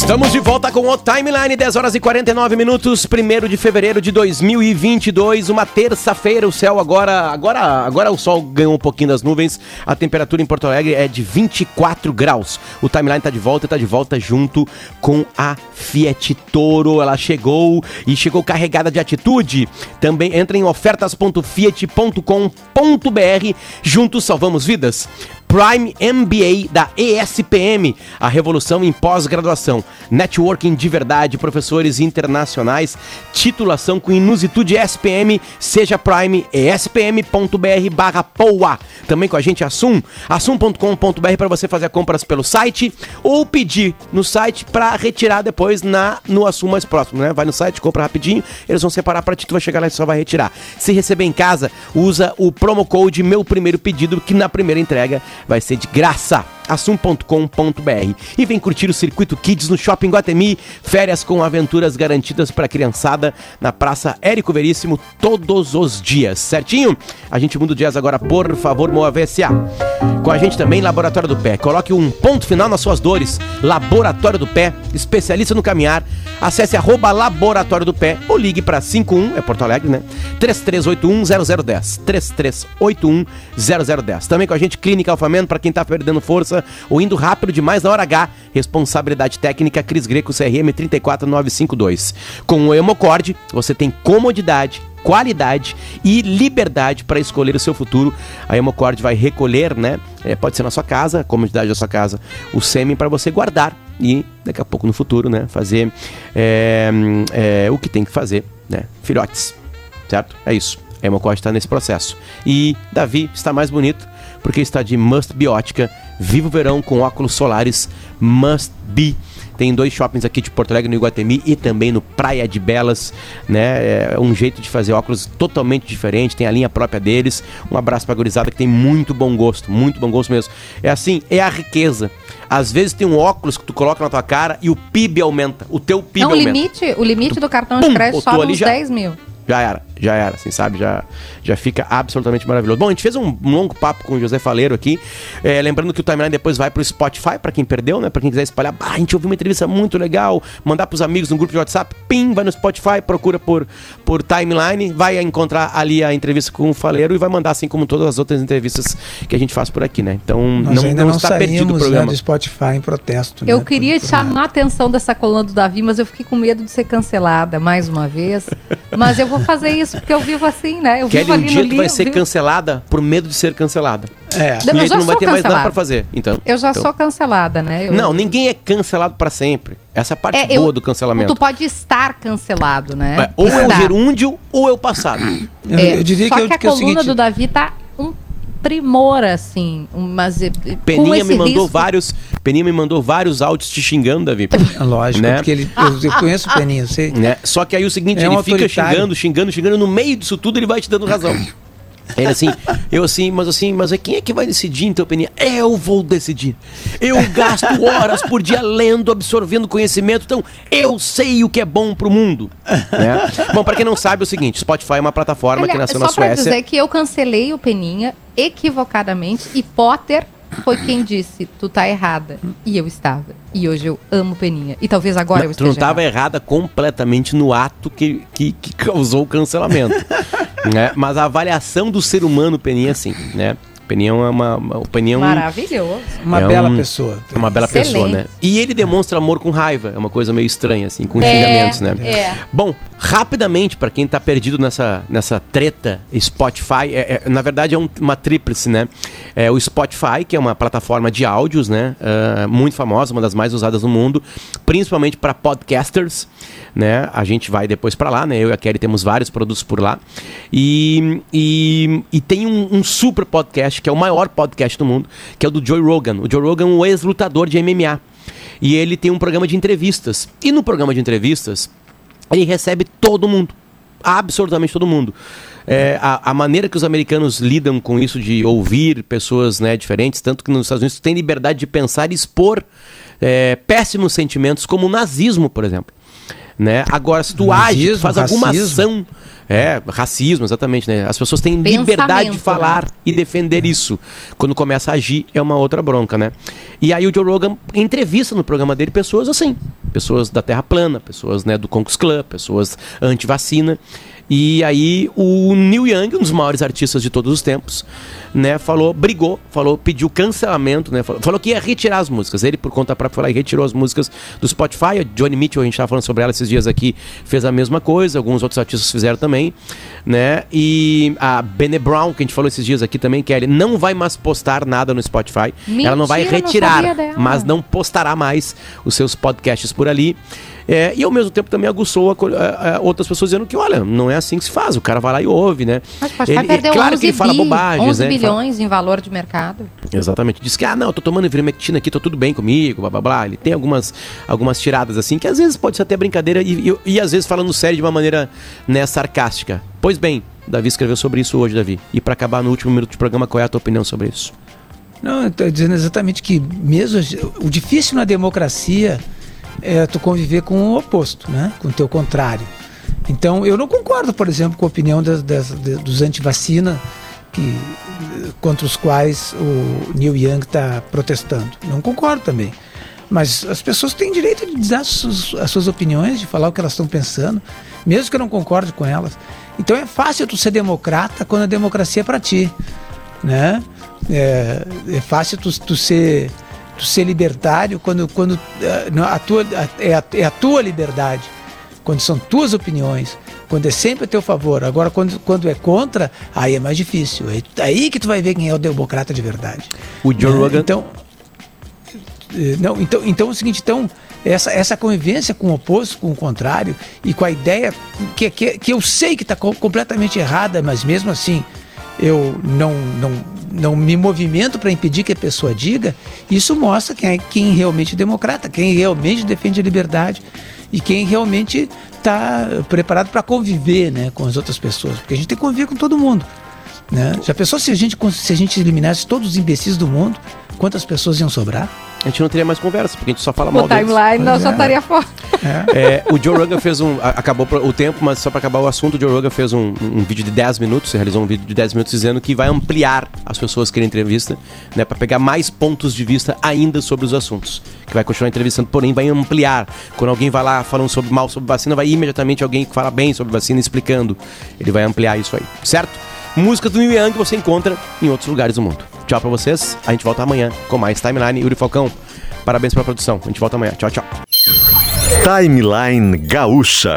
Estamos de volta com o Timeline, 10 horas e 49 minutos, 1 de fevereiro de 2022, uma terça-feira. O céu agora, agora, agora o sol ganhou um pouquinho das nuvens. A temperatura em Porto Alegre é de 24 graus. O Timeline tá de volta e tá de volta junto com a Fiat Toro. Ela chegou e chegou carregada de atitude. Também entra em ofertas.fiat.com.br. Juntos salvamos vidas. Prime MBA da ESPM, a revolução em pós-graduação. Networking de verdade, professores internacionais, titulação com inusitude ESPM, seja Prime, espm.br barra POA. Também com a gente Assum, assum.com.br para você fazer compras pelo site ou pedir no site para retirar depois na no Assum mais próximo, né? Vai no site, compra rapidinho, eles vão separar para ti, tu vai chegar lá e só vai retirar. Se receber em casa, usa o promo code meu primeiro pedido que na primeira entrega vai ser de graça. assum.com.br e vem curtir o Circuito Kids no Shopping Guatemi, férias com aventuras garantidas para criançada na Praça Érico Veríssimo todos os dias, certinho? A gente muda o jazz agora, por favor, Moa VSA. Com a gente também Laboratório do Pé. Coloque um ponto final nas suas dores. Laboratório do Pé, especialista no caminhar. Acesse arroba Laboratório do Pé ou ligue para 51, é Porto Alegre, né? 33810010. 33810010. Também com a gente Clínica Alfamento para quem tá perdendo força ou indo rápido demais na hora H. Responsabilidade técnica Cris Greco CRM 34952. Com o Hemocord, você tem comodidade qualidade e liberdade para escolher o seu futuro. A Hemocord vai recolher, né? É, pode ser na sua casa, a comodidade da sua casa, o sêmen para você guardar e daqui a pouco no futuro, né? Fazer é, é, o que tem que fazer, né? Filhotes, certo? É isso. A Hemocord está nesse processo. E Davi está mais bonito porque está de Must Biótica. Viva o verão com óculos solares Must Be. Tem dois shoppings aqui de Porto Alegre, no Iguatemi e também no Praia de Belas, né? É um jeito de fazer óculos totalmente diferente, tem a linha própria deles. Um abraço pra gurizada que tem muito bom gosto, muito bom gosto mesmo. É assim, é a riqueza. Às vezes tem um óculos que tu coloca na tua cara e o PIB aumenta, o teu PIB Não, o aumenta. limite, o limite do cartão de crédito só já- 10 mil. Já era, já era, assim, sabe? Já, já fica absolutamente maravilhoso. Bom, a gente fez um longo papo com o José Faleiro aqui. É, lembrando que o timeline depois vai pro Spotify, pra quem perdeu, né? Pra quem quiser espalhar. Ah, a gente ouviu uma entrevista muito legal. Mandar pros amigos no grupo de WhatsApp. Pim, vai no Spotify, procura por, por timeline. Vai encontrar ali a entrevista com o Faleiro e vai mandar, assim como todas as outras entrevistas que a gente faz por aqui, né? Então Nós não, ainda não não, está perdido o saímos né, programa. do Spotify em protesto. Eu né, queria por- por chamar a nada. atenção dessa coluna do Davi, mas eu fiquei com medo de ser cancelada mais uma vez. Mas eu vou fazer isso porque eu vivo assim, né? Eu Kelly, vivo um ali dia no tu livro. vai ser vivo- cancelada por medo de ser cancelada. É. Não, e eu aí tu não vai ter mais nada cancelada. pra fazer. Então, Eu já então- sou cancelada, né? Eu- Não, ninguém é cancelado pra sempre. Essa é a parte É, eu- boa do cancelamento. Tu pode estar cancelado, né? É, ou é o gerúndio ou é o passado. Eu, É, eu diria só que, que, eu, a que é o coluna seguinte. do Davi tá um primor, assim. Mas, com Peninha esse me mandou risco- vários. Peninha me mandou vários áudios te xingando, Davi. É Lógico, Né? porque ele, eu, eu conheço o Peninho, eu sei. né? Só que aí o seguinte, É um ele fica autoritário. xingando, xingando, xingando, no meio disso tudo ele vai te dando razão. Ele assim, eu assim, mas assim, mas quem é que vai decidir então, Peninha? Eu vou decidir. Eu gasto horas por dia lendo, absorvendo conhecimento, então eu sei o que é bom pro mundo. Né? Bom, pra quem não sabe, é o seguinte, Spotify é uma plataforma que nasceu só na pra Suécia. dizer que eu cancelei o Peninha equivocadamente e Potter foi quem disse, tu tá errada. E eu estava. E hoje eu amo Peninha. E talvez agora eu Não, tu esteja não estava errada. errada completamente no ato que, que, que causou o cancelamento. Né? Mas a avaliação do ser humano, Peninha, sim, né? Opinião é uma, uma opinião. Maravilhoso. Uma É bela um- pessoa. Uma bela Excelente. pessoa, né? E ele demonstra amor com raiva. É uma coisa meio estranha, assim, com É, xingamentos, né? é. Bom, rapidamente, pra quem tá perdido nessa, nessa treta, Spotify, é, é- na verdade é um- uma tríplice, né? É o Spotify, que é uma plataforma de áudios, né? Ah, muito famosa, uma das mais usadas no mundo, principalmente para podcasters, né? A gente vai depois pra lá, né? Eu e a Kelly temos vários produtos por lá. E, e, e tem um, um super podcast, que é o maior podcast do mundo, que é o do Joe Rogan. O Joe Rogan é um ex-lutador de MMA. E ele tem um programa de entrevistas. E no programa de entrevistas, ele recebe todo mundo. Absolutamente todo mundo. É, a, a maneira que os americanos lidam com isso de ouvir pessoas né, diferentes, tanto que nos Estados Unidos tem liberdade de pensar e expor é, péssimos sentimentos, como o nazismo, por exemplo. Né? Agora, se tu age, tu faz alguma racismo. ação. É, racismo, exatamente, né? As pessoas têm liberdade de Pensamento, falar né? e defender isso. Quando começa a agir, é uma outra bronca, né? E aí o Joe Rogan entrevista no programa dele pessoas assim, pessoas da Terra plana, pessoas né, do Concus Club, pessoas anti-vacina. E aí o Neil Young, um dos maiores artistas de todos os tempos, né, falou, brigou, falou, pediu cancelamento, né, falou, falou que ia retirar as músicas. Ele, por conta própria, foi lá e retirou as músicas do Spotify. A Johnny Mitchell, a gente estava falando sobre ela esses dias aqui, fez a mesma coisa, alguns outros artistas fizeram também, né? E a Bene Brown, que a gente falou esses dias aqui também, que ele não vai mais postar nada no Spotify. ela não vai Mentira, não retirar, dela. mas não postará mais os seus podcasts por ali. É, e ao mesmo tempo também aguçou a a- a outras pessoas dizendo que, olha, não é assim que se faz. O cara vai lá e ouve, né? Mas o Spotify Ele- perdeu claro 11 que ele fala bi, bobagens, 11 né? Ele fala- bilhões em valor de mercado. Exatamente. Diz que, ah, não, eu tô tomando ivermectina aqui, tô tudo bem comigo, blá blá blá. Ele tem algumas, algumas tiradas assim, que às vezes pode ser até brincadeira e, e, e às vezes falando sério de uma maneira né, sarcástica. Pois bem, Davi escreveu sobre isso hoje, Davi. E pra acabar no último minuto de programa, qual é a tua opinião sobre isso? Não, eu tô dizendo exatamente que mesmo o difícil na democracia é tu conviver com o oposto, né? Com o teu contrário. Então, eu não concordo, por exemplo, com a opinião das, das- dos antivacina que contra os quais o Neil Young está protestando. Não concordo também. Mas as pessoas têm direito de dizer as suas, as suas opiniões, de falar o que elas estão pensando, mesmo que eu não concorde com elas. Então é fácil tu ser democrata quando a democracia é para ti né? É, é fácil tu, tu ser tu ser libertário quando quando eh, a tua é, a, é a tua liberdade, quando são tuas opiniões, quando é sempre a teu favor. Agora quando quando é contra, aí é mais difícil. Aí, aí que tu vai ver quem é o democrata de verdade. O Joe né? Rogan. Então eh, não, então, então é o seguinte, então, essa, essa convivência com o oposto, com o contrário, e com a ideia que, que, que eu sei que está completamente errada, mas mesmo assim eu não, não, não me movimento para impedir que a pessoa diga, isso mostra quem é quem realmente é democrata, quem realmente defende a liberdade e quem realmente está preparado para conviver né, com as outras pessoas, porque a gente tem que conviver com todo mundo. Né? Já pensou se a, gente, se a gente eliminasse todos os imbecis do mundo, quantas pessoas iam sobrar? A gente não teria mais conversa, porque a gente só fala O mal deles. timeline não já é. estaria fora. É, o Joe Rogan fez um. Acabou o tempo, mas só para acabar o assunto, o Joe Rogan fez um, um vídeo de 10 minutos, realizou um vídeo de 10 minutos dizendo que vai ampliar as pessoas que querem entrevista, né? para pegar mais pontos de vista ainda sobre os assuntos. Que vai continuar entrevistando, porém vai ampliar. Quando alguém vai lá falando sobre mal sobre vacina, vai imediatamente alguém que fala bem sobre vacina explicando. Ele vai ampliar isso aí, certo? Música do Neil Young você encontra em outros lugares do mundo. Tchau pra vocês, a gente volta amanhã com mais Timeline. Yuri Falcão, parabéns pela produção. A gente volta amanhã. Tchau, tchau. Timeline Gaúcha.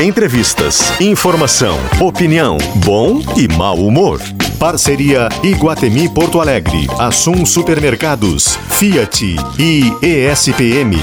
Entrevistas, informação, opinião, bom e mau humor. Parceria Iguatemi Porto Alegre, Assum Supermercados, Fiat e ESPM.